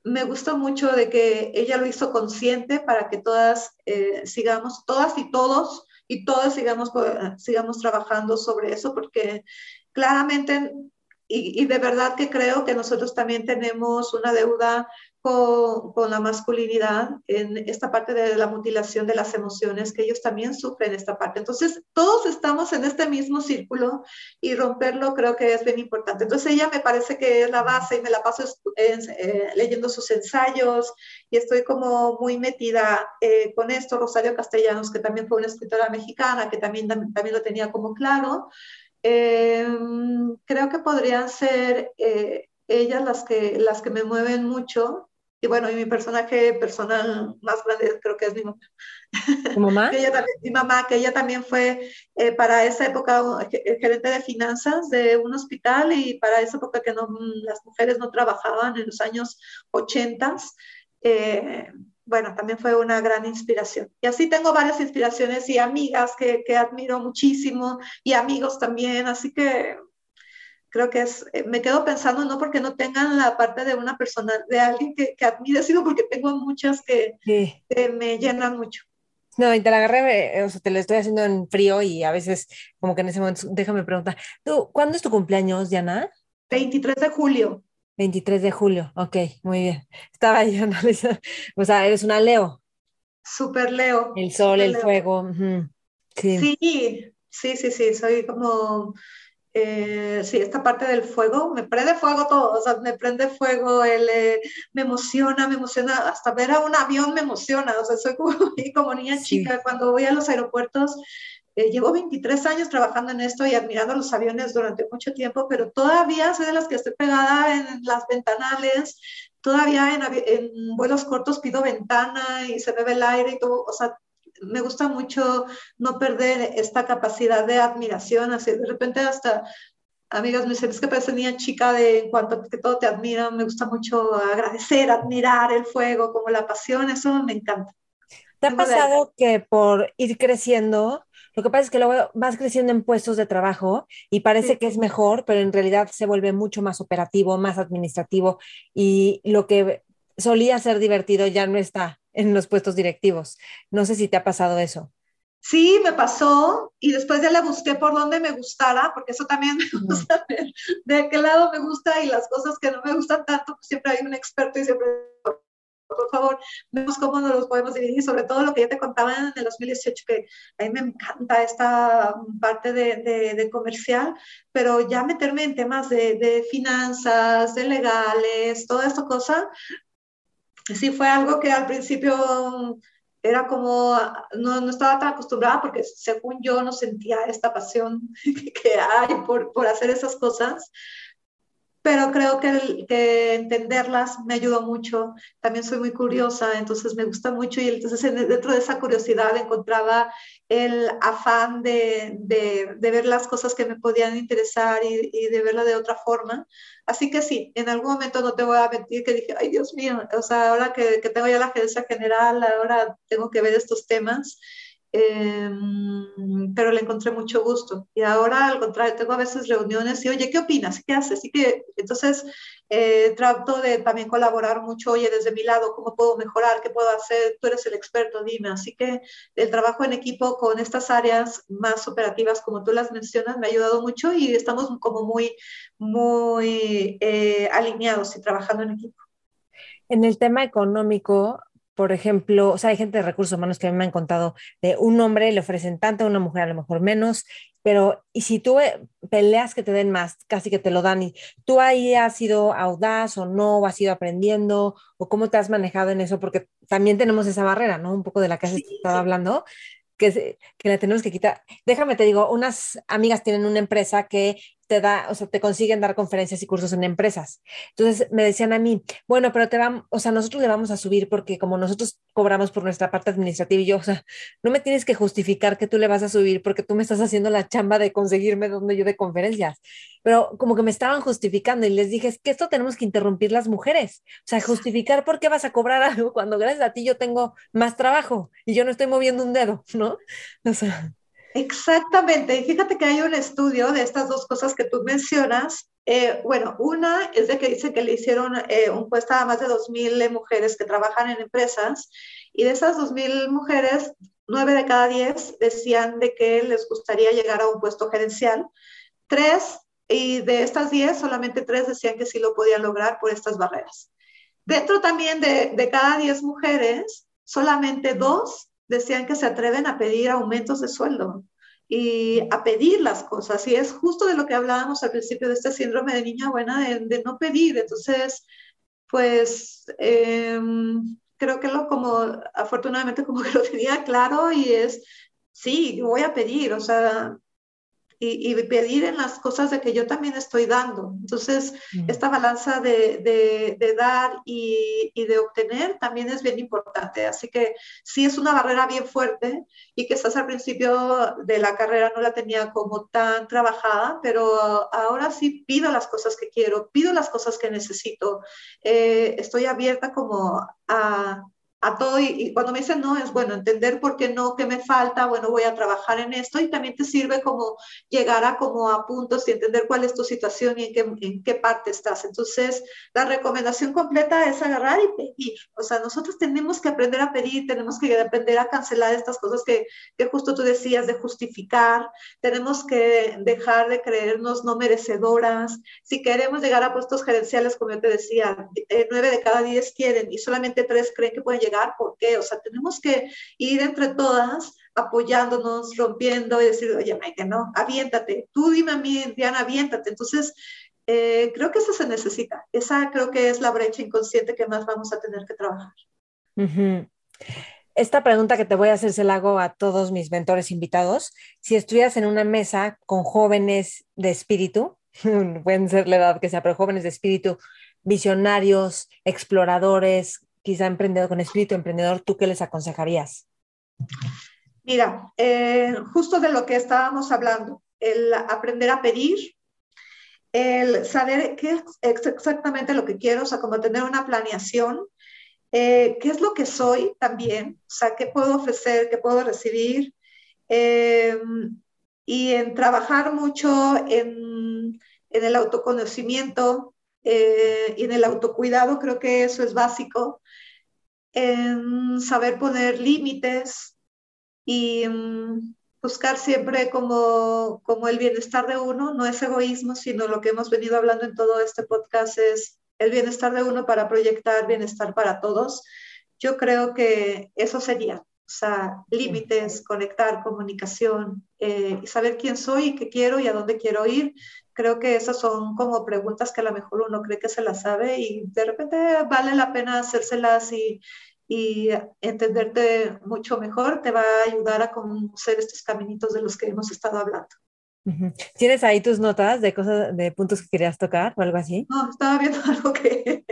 me gusta mucho de que ella lo hizo consciente para que todas eh, sigamos, todas y todos, y todas sigamos, sigamos trabajando sobre eso, porque claramente y, de verdad que creo que nosotros también tenemos una deuda con, con, la masculinidad en esta parte de la mutilación de las emociones, que ellos también sufren esta parte. Entonces, todos estamos en este mismo círculo y romperlo creo que es bien importante. Entonces, ella me parece que es la base y me la paso eh, leyendo sus ensayos y estoy como muy metida eh, con esto. Rosario Castellanos, que también fue una escritora mexicana, que también, también lo tenía como claro. Em, creo que podrían ser eh, ellas las que, las que me mueven mucho. Y bueno, y mi personaje personal más grande creo que es mi mamá. ¿Tu mamá? ella también, mi mamá, que ella también fue eh, para esa época gerente de finanzas de un hospital y para esa época que no, las mujeres no trabajaban en los años 80 bueno, también fue una gran inspiración. Y así tengo varias inspiraciones y amigas que, que admiro muchísimo y amigos también, así que creo que es, eh, me quedo pensando no porque no tengan la parte de una persona, de alguien que, que admire, sino porque tengo muchas que, que, me llenan mucho. No, y te la agarré, eh, o sea, te lo estoy haciendo en frío y a veces como que en ese momento, déjame preguntar, ¿tú, ¿cuándo es tu cumpleaños, Diana? 23 de julio. 23 de julio, ok, muy bien. Estaba yo analizando, o sea, eres una Leo. Super Leo. El sol, el fuego. sí. sí. sí, sí, soy como, eh, sí, esta parte del fuego, me prende fuego todo, o sea, me prende fuego, el, eh, me emociona, me emociona, hasta ver a un avión me emociona, o sea, soy como, como niña chica, cuando voy a los aeropuertos eh, llevo 23 años trabajando en esto y admirando los aviones durante mucho tiempo, pero todavía soy de las que estoy pegada en las ventanales, todavía en, en vuelos cortos pido ventana y se ve el aire y todo, o sea, me gusta mucho no perder esta capacidad de admiración, así de repente hasta amigas me dicen, es que parece niña chica de en cuanto a que todo te admira, me gusta mucho agradecer, admirar el fuego, como la pasión, eso me encanta. ¿Te ha pasado que por ir creciendo Lo que pasa es que luego vas creciendo en puestos de trabajo y parece que es mejor, pero en realidad se vuelve mucho más operativo, más administrativo y lo que solía ser divertido ya no está en los puestos directivos. No sé si te ha pasado eso. Sí, me pasó y después ya le busqué por donde me gustara, porque eso también me gusta ver de qué lado me gusta y las cosas que no me gustan tanto, pues siempre hay un experto y siempre, por favor, vemos cómo nos los podemos dividir, sobre todo lo que ya te contaba en el 2018, que a mí me encanta esta parte de, de, comercial, pero ya meterme en temas de, de finanzas, de legales, toda esta cosa, sí fue algo que al principio era como, no, no, estaba tan acostumbrada porque según yo no sentía esta pasión que hay por, por hacer esas cosas, pero creo que, que, entenderlas me ayudó mucho. También soy muy curiosa, entonces me gusta mucho y entonces dentro de esa curiosidad encontraba el afán de, de, de ver las cosas que me podían interesar y, y, de verla de otra forma. Así que sí, en algún momento no te voy a mentir que dije, ay Dios mío, o sea, ahora que, que tengo ya la gerencia general, ahora tengo que ver estos temas. Em, pero le encontré mucho gusto. Y ahora, al contrario, tengo a veces reuniones y, oye, ¿qué opinas? ¿Qué haces? Así que entonces eh, trato de también colaborar mucho, oye, desde mi lado, ¿cómo puedo mejorar? ¿Qué puedo hacer? Tú eres el experto, dime. Así que el trabajo en equipo con estas áreas más operativas, como tú las mencionas, me ha ayudado mucho y estamos como muy, muy eh, alineados y trabajando en equipo. En el tema económico, por ejemplo, o sea, hay gente de recursos humanos que a mí me han contado de un hombre le ofrecen tanto, a una mujer a lo mejor menos, pero y si tú eh, peleas que te den más, casi que te lo dan, y tú ahí has sido audaz o no, o has ido aprendiendo, o cómo te has manejado en eso, porque también tenemos esa barrera, ¿no? Un poco de la que has estado hablando, que, que la tenemos que quitar. Déjame te digo, unas amigas tienen una empresa que te da, o sea, te consiguen dar conferencias y cursos en empresas. Entonces me decían a mí, bueno, pero te vamos, o sea, nosotros le vamos a subir porque como nosotros cobramos por nuestra parte administrativa y yo, o sea, no me tienes que justificar que tú le vas a subir porque tú me estás haciendo la chamba de conseguirme donde yo de conferencias. Pero como que me estaban justificando y les dije, es que esto tenemos que interrumpir las mujeres. O sea, justificar por qué vas a cobrar algo cuando gracias a ti yo tengo más trabajo y yo no estoy moviendo un dedo, ¿no? O sea. Exactamente, y fíjate que hay un estudio de estas dos cosas que tú mencionas. Eh, bueno, una es de que dice que le hicieron eh, un puesta a más de 2.000 mujeres que trabajan en empresas y de esas 2.000 mujeres, 9 de cada 10 decían de que les gustaría llegar a un puesto gerencial. Tres, y de estas 10, solamente tres decían que sí lo podían lograr por estas barreras. Dentro también de, de cada 10 mujeres, solamente dos decían que se atreven a pedir aumentos de sueldo y a pedir las cosas. Y es justo de lo que hablábamos al principio de este síndrome de niña buena, de, no pedir. Entonces, pues em, creo que lo como, afortunadamente como que lo tenía claro y es, sí, voy a pedir, o sea, y, pedir en las cosas de que yo también estoy dando. Entonces, mm. esta balanza de, de, dar y, y, de obtener también es bien importante. Así que sí es una barrera bien fuerte y que estás al principio de la carrera no la tenía como tan trabajada, pero ahora sí pido las cosas que quiero, pido las cosas que necesito. Eh, estoy abierta como a a todo y, cuando me dicen no es bueno entender por qué no, qué me falta, bueno, voy a trabajar en esto y también te sirve como llegar a como a puntos y entender cuál es tu situación y en qué, en qué parte estás. Entonces, la recomendación completa es agarrar y pedir. O sea, nosotros tenemos que aprender a pedir, tenemos que aprender a cancelar estas cosas que, que justo tú decías de justificar, tenemos que dejar de creernos no merecedoras. Si queremos llegar a puestos gerenciales, como yo te decía, eh, nueve de cada diez quieren y solamente tres creen que pueden llegar llegar, ¿por qué? O sea, tenemos que ir entre todas apoyándonos, rompiendo y decir, oye, Maite, no, aviéntate, tú dime a mí, Diana, aviéntate. Entonces, eh, creo que eso se necesita. Esa creo que es la brecha inconsciente que más vamos a tener que trabajar. Esta pregunta que te voy a hacer se la hago a todos mis mentores invitados. Si estuvieras en una mesa con jóvenes de espíritu, pueden ser la edad que sea, pero jóvenes de espíritu, visionarios, exploradores, quizá emprendedor con espíritu emprendedor, ¿tú qué les aconsejarías? Mira, eh, justo de lo que estábamos hablando, el aprender a pedir, el saber qué es exactamente lo que quiero, o sea, como tener una planeación, eh, qué es lo que soy también, o sea, qué puedo ofrecer, qué puedo recibir, em, y en trabajar mucho en, en el autoconocimiento eh, y en el autocuidado, creo que eso es básico, en saber poner límites y mm, buscar siempre como, como el bienestar de uno, no es egoísmo, sino lo que hemos venido hablando en todo este podcast es el bienestar de uno para proyectar bienestar para todos. Yo creo que eso sería, o sea, límites, conectar, comunicación, eh, saber quién soy qué quiero y a dónde quiero ir. Creo que esas son como preguntas que a lo mejor uno cree que se las sabe y de repente vale la pena hacérselas y, y entenderte mucho mejor te va a ayudar a conocer estos caminitos de los que hemos estado hablando. ¿Tienes ahí tus notas de cosas, de puntos que querías tocar o algo así? No, estaba viendo algo que,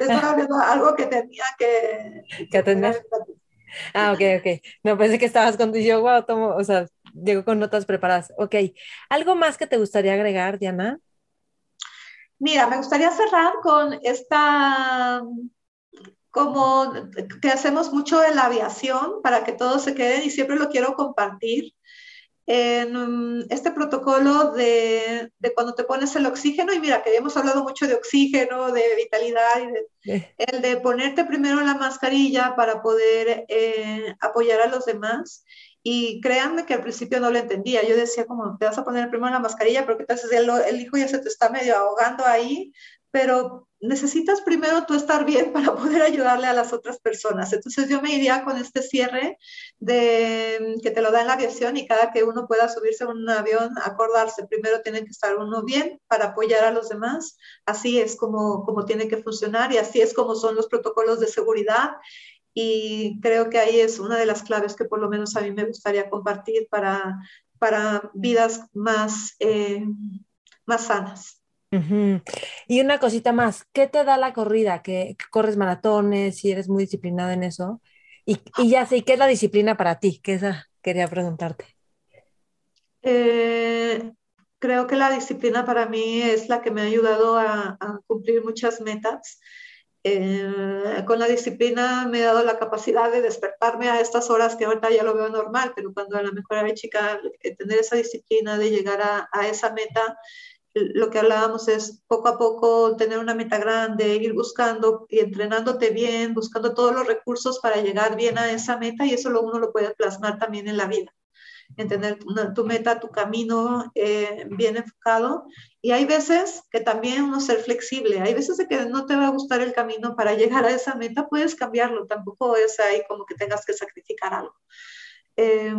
estaba viendo algo que tenía que, que atender. Ah, ok, ok. No, pensé que estabas con yo, wow, tomo, o sea, llego con notas preparadas. Ok. ¿Algo más que te gustaría agregar, Diana? Mira, me gustaría cerrar con esta como que hacemos mucho en la aviación para que todos se queden y siempre lo quiero compartir. En mm, este protocolo de, de, cuando te pones el oxígeno, y mira que hemos hablado mucho de oxígeno, de vitalidad, y de, el de ponerte primero la mascarilla para poder eh, apoyar a los demás. Y créanme que al principio no lo entendía. Yo decía, como te vas a poner primero la mascarilla, porque entonces el, el hijo ya se te está medio ahogando ahí, pero necesitas primero tú estar bien para poder ayudarle a las otras personas. Entonces yo me iría con este cierre de que te lo da en la aviación y cada que uno pueda subirse a un avión, acordarse, primero tiene que estar uno bien para apoyar a los demás. Así es como, como tiene que funcionar y así es como son los protocolos de seguridad. Y creo que ahí es una de las claves que por lo menos a mí me gustaría compartir para, para vidas más, eh, más sanas. Y una cosita más, ¿qué te da la corrida? ¿Que, corres maratones, si eres muy disciplinada en eso? Y, ya sé, ¿qué es la disciplina para ti? Que esa quería preguntarte. Eh, creo que la disciplina para mí es la que me ha ayudado a, cumplir muchas metas. Eh, con la disciplina me he dado la capacidad de despertarme a estas horas que ahorita ya lo veo normal, pero cuando a lo mejor era chica, eh, tener esa disciplina de llegar a, a esa meta lo que hablábamos es poco a poco tener una meta grande, ir buscando y entrenándote bien, buscando todos los recursos para llegar bien a esa meta y eso lo, uno lo puede plasmar también en la vida. Entender tu meta, tu camino eh, bien enfocado. Y hay veces que también uno ser flexible. Hay veces de que no te va a gustar el camino para llegar a esa meta, puedes cambiarlo. Tampoco es ahí como que tengas que sacrificar algo. Eh,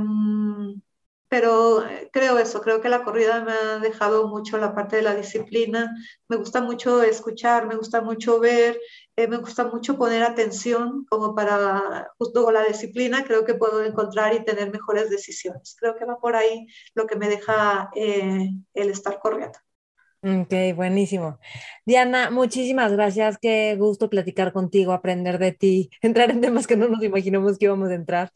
pero creo eso, creo que la corrida me ha dejado mucho la parte de la disciplina, me gusta mucho escuchar, me gusta mucho ver, eh, me gusta mucho poner atención como para, justo con la disciplina, creo que puedo encontrar y tener mejores decisiones. Creo que va por ahí lo que me deja eh, el estar corriendo. Ok, buenísimo. Diana, muchísimas gracias. Qué gusto platicar contigo, aprender de ti, entrar en temas que no nos imaginamos que íbamos a entrar,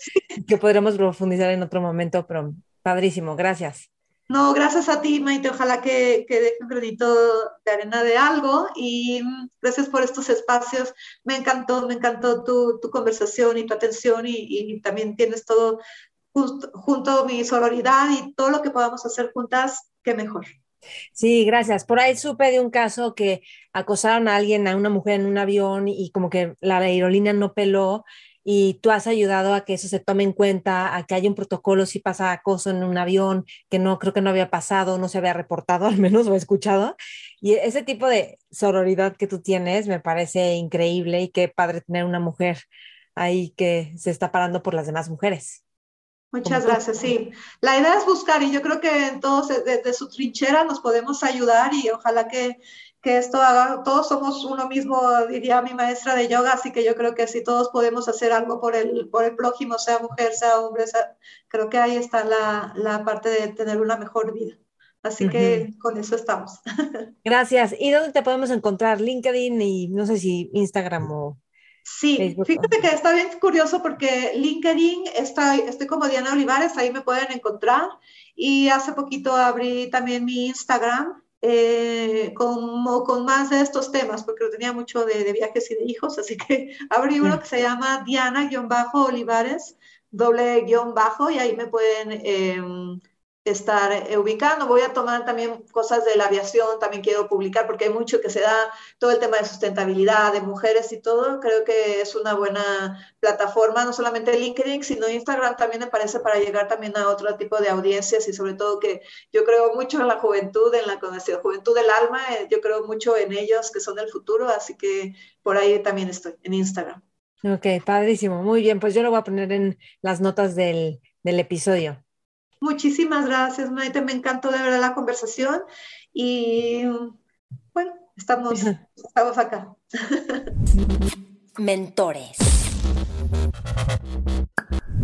que podríamos profundizar en otro momento, pero Padrísimo, gracias. No, gracias a ti, Maite. Ojalá que, que deje un granito de arena de algo y gracias por estos espacios. Me encantó, me encantó tu, tu conversación y tu atención y, y también tienes todo junto, a mi sororidad y todo lo que podamos hacer juntas, qué mejor. Sí, gracias. Por ahí supe de un caso que acosaron a alguien, a una mujer en un avión y como que la aerolínea no peló y tú has ayudado a que eso se tome en cuenta, a que haya un protocolo si pasa acoso en un avión, que no creo que no había pasado, no se había reportado al menos o escuchado. Y ese tipo de sororidad que tú tienes me parece increíble y qué padre tener una mujer ahí que se está parando por las demás mujeres. Muchas gracias, sí. La idea es buscar y yo creo que todos, desde su trinchera nos podemos ayudar y ojalá que que esto haga, todos somos uno mismo, diría mi maestra de yoga, así que yo creo que si todos podemos hacer algo por el, por el prójimo, sea mujer, sea hombre, creo que ahí está la, la, parte de tener una mejor vida. Así que con eso estamos. Gracias. ¿Y dónde te podemos encontrar? LinkedIn y no sé si Instagram o... Sí, fíjate que está bien curioso porque LinkedIn está, estoy como Diana Olivares, ahí me pueden encontrar. Y hace poquito abrí también mi Instagram, eh, como con más de estos temas, porque lo tenía mucho de, viajes y de hijos, así que abrí uno que se llama Diana-Olivares doble guion bajo y ahí me pueden em, estar eh, ubicando. Voy a tomar también cosas de la aviación, también quiero publicar porque hay mucho que se da, todo el tema de sustentabilidad, de mujeres y todo. Creo que es una buena plataforma, no solamente LinkedIn, sino Instagram también me parece para llegar también a otro tipo de audiencias y sobre todo que yo creo mucho en la juventud, en la juventud del alma, eh, yo creo mucho en ellos que son el futuro, así que por ahí también estoy, en Instagram. Ok, padrísimo, muy bien, pues yo lo voy a poner en las notas del, del episodio. Muchísimas gracias, Maite. Me encantó de verdad la conversación y bueno, estamos, estamos acá. Mentores.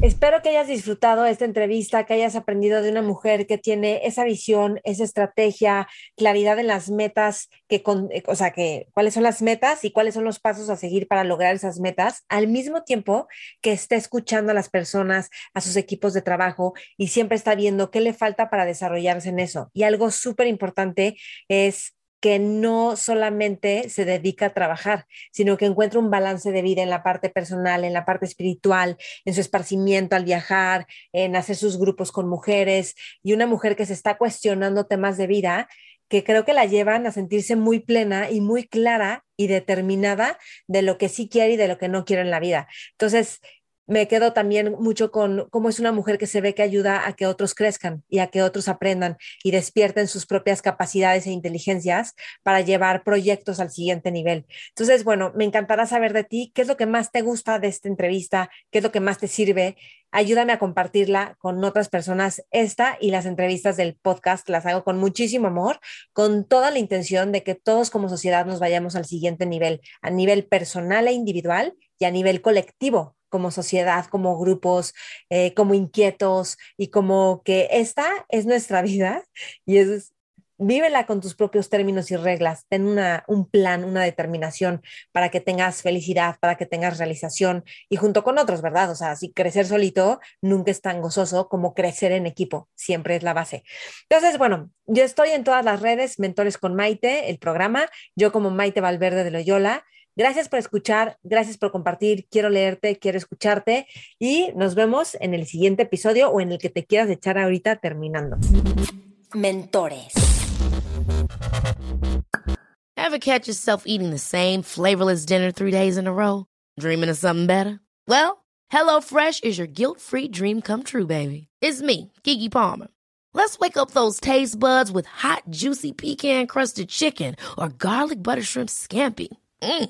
Espero que hayas disfrutado esta entrevista, que hayas aprendido de una mujer que tiene esa visión, esa estrategia, claridad en las metas, que con, eh, o sea, que cuáles son las metas y cuáles son los pasos a seguir para lograr esas metas, al mismo tiempo que esté escuchando a las personas, a sus equipos de trabajo y siempre está viendo qué le falta para desarrollarse en eso. Y algo súper importante es que no solamente se dedica a trabajar, sino que encuentra un balance de vida en la parte personal, en la parte espiritual, en su esparcimiento al viajar, en hacer sus grupos con mujeres y una mujer que se está cuestionando temas de vida que creo que la llevan a sentirse muy plena y muy clara y determinada de lo que sí quiere y de lo que no quiere en la vida. Entonces, me quedo también mucho con cómo es una mujer que se ve que ayuda a que otros crezcan y a que otros aprendan y despierten sus propias capacidades e inteligencias para llevar proyectos al siguiente nivel. Entonces, bueno, me encantará saber de ti, qué es lo que más te gusta de esta entrevista, qué es lo que más te sirve. Ayúdame a compartirla con otras personas. Esta y las entrevistas del podcast las hago con muchísimo amor, con toda la intención de que todos como sociedad nos vayamos al siguiente nivel, a nivel personal e individual y a nivel colectivo como sociedad, como grupos, eh, como inquietos y como que esta es nuestra vida y es, vívela con tus propios términos y reglas, ten una, un plan, una determinación para que tengas felicidad, para que tengas realización y junto con otros, ¿verdad? O sea, si crecer solito nunca es tan gozoso como crecer en equipo, siempre es la base. Entonces, bueno, yo estoy en todas las redes, Mentores con Maite, el programa, yo como Maite Valverde de Loyola. Gracias por escuchar, gracias por compartir. Quiero leerte, quiero escucharte y nos vemos en el siguiente episodio o en el que te quieras echar ahorita terminando. Mentores. Ever catch yourself eating the same flavorless dinner three days in a row? Dreaming of something better? Well, HelloFresh is your guilt-free dream come true, baby. It's me, Kiki Palmer. Let's wake up those taste buds with hot, juicy pecan-crusted chicken or garlic butter shrimp scampi. Mm.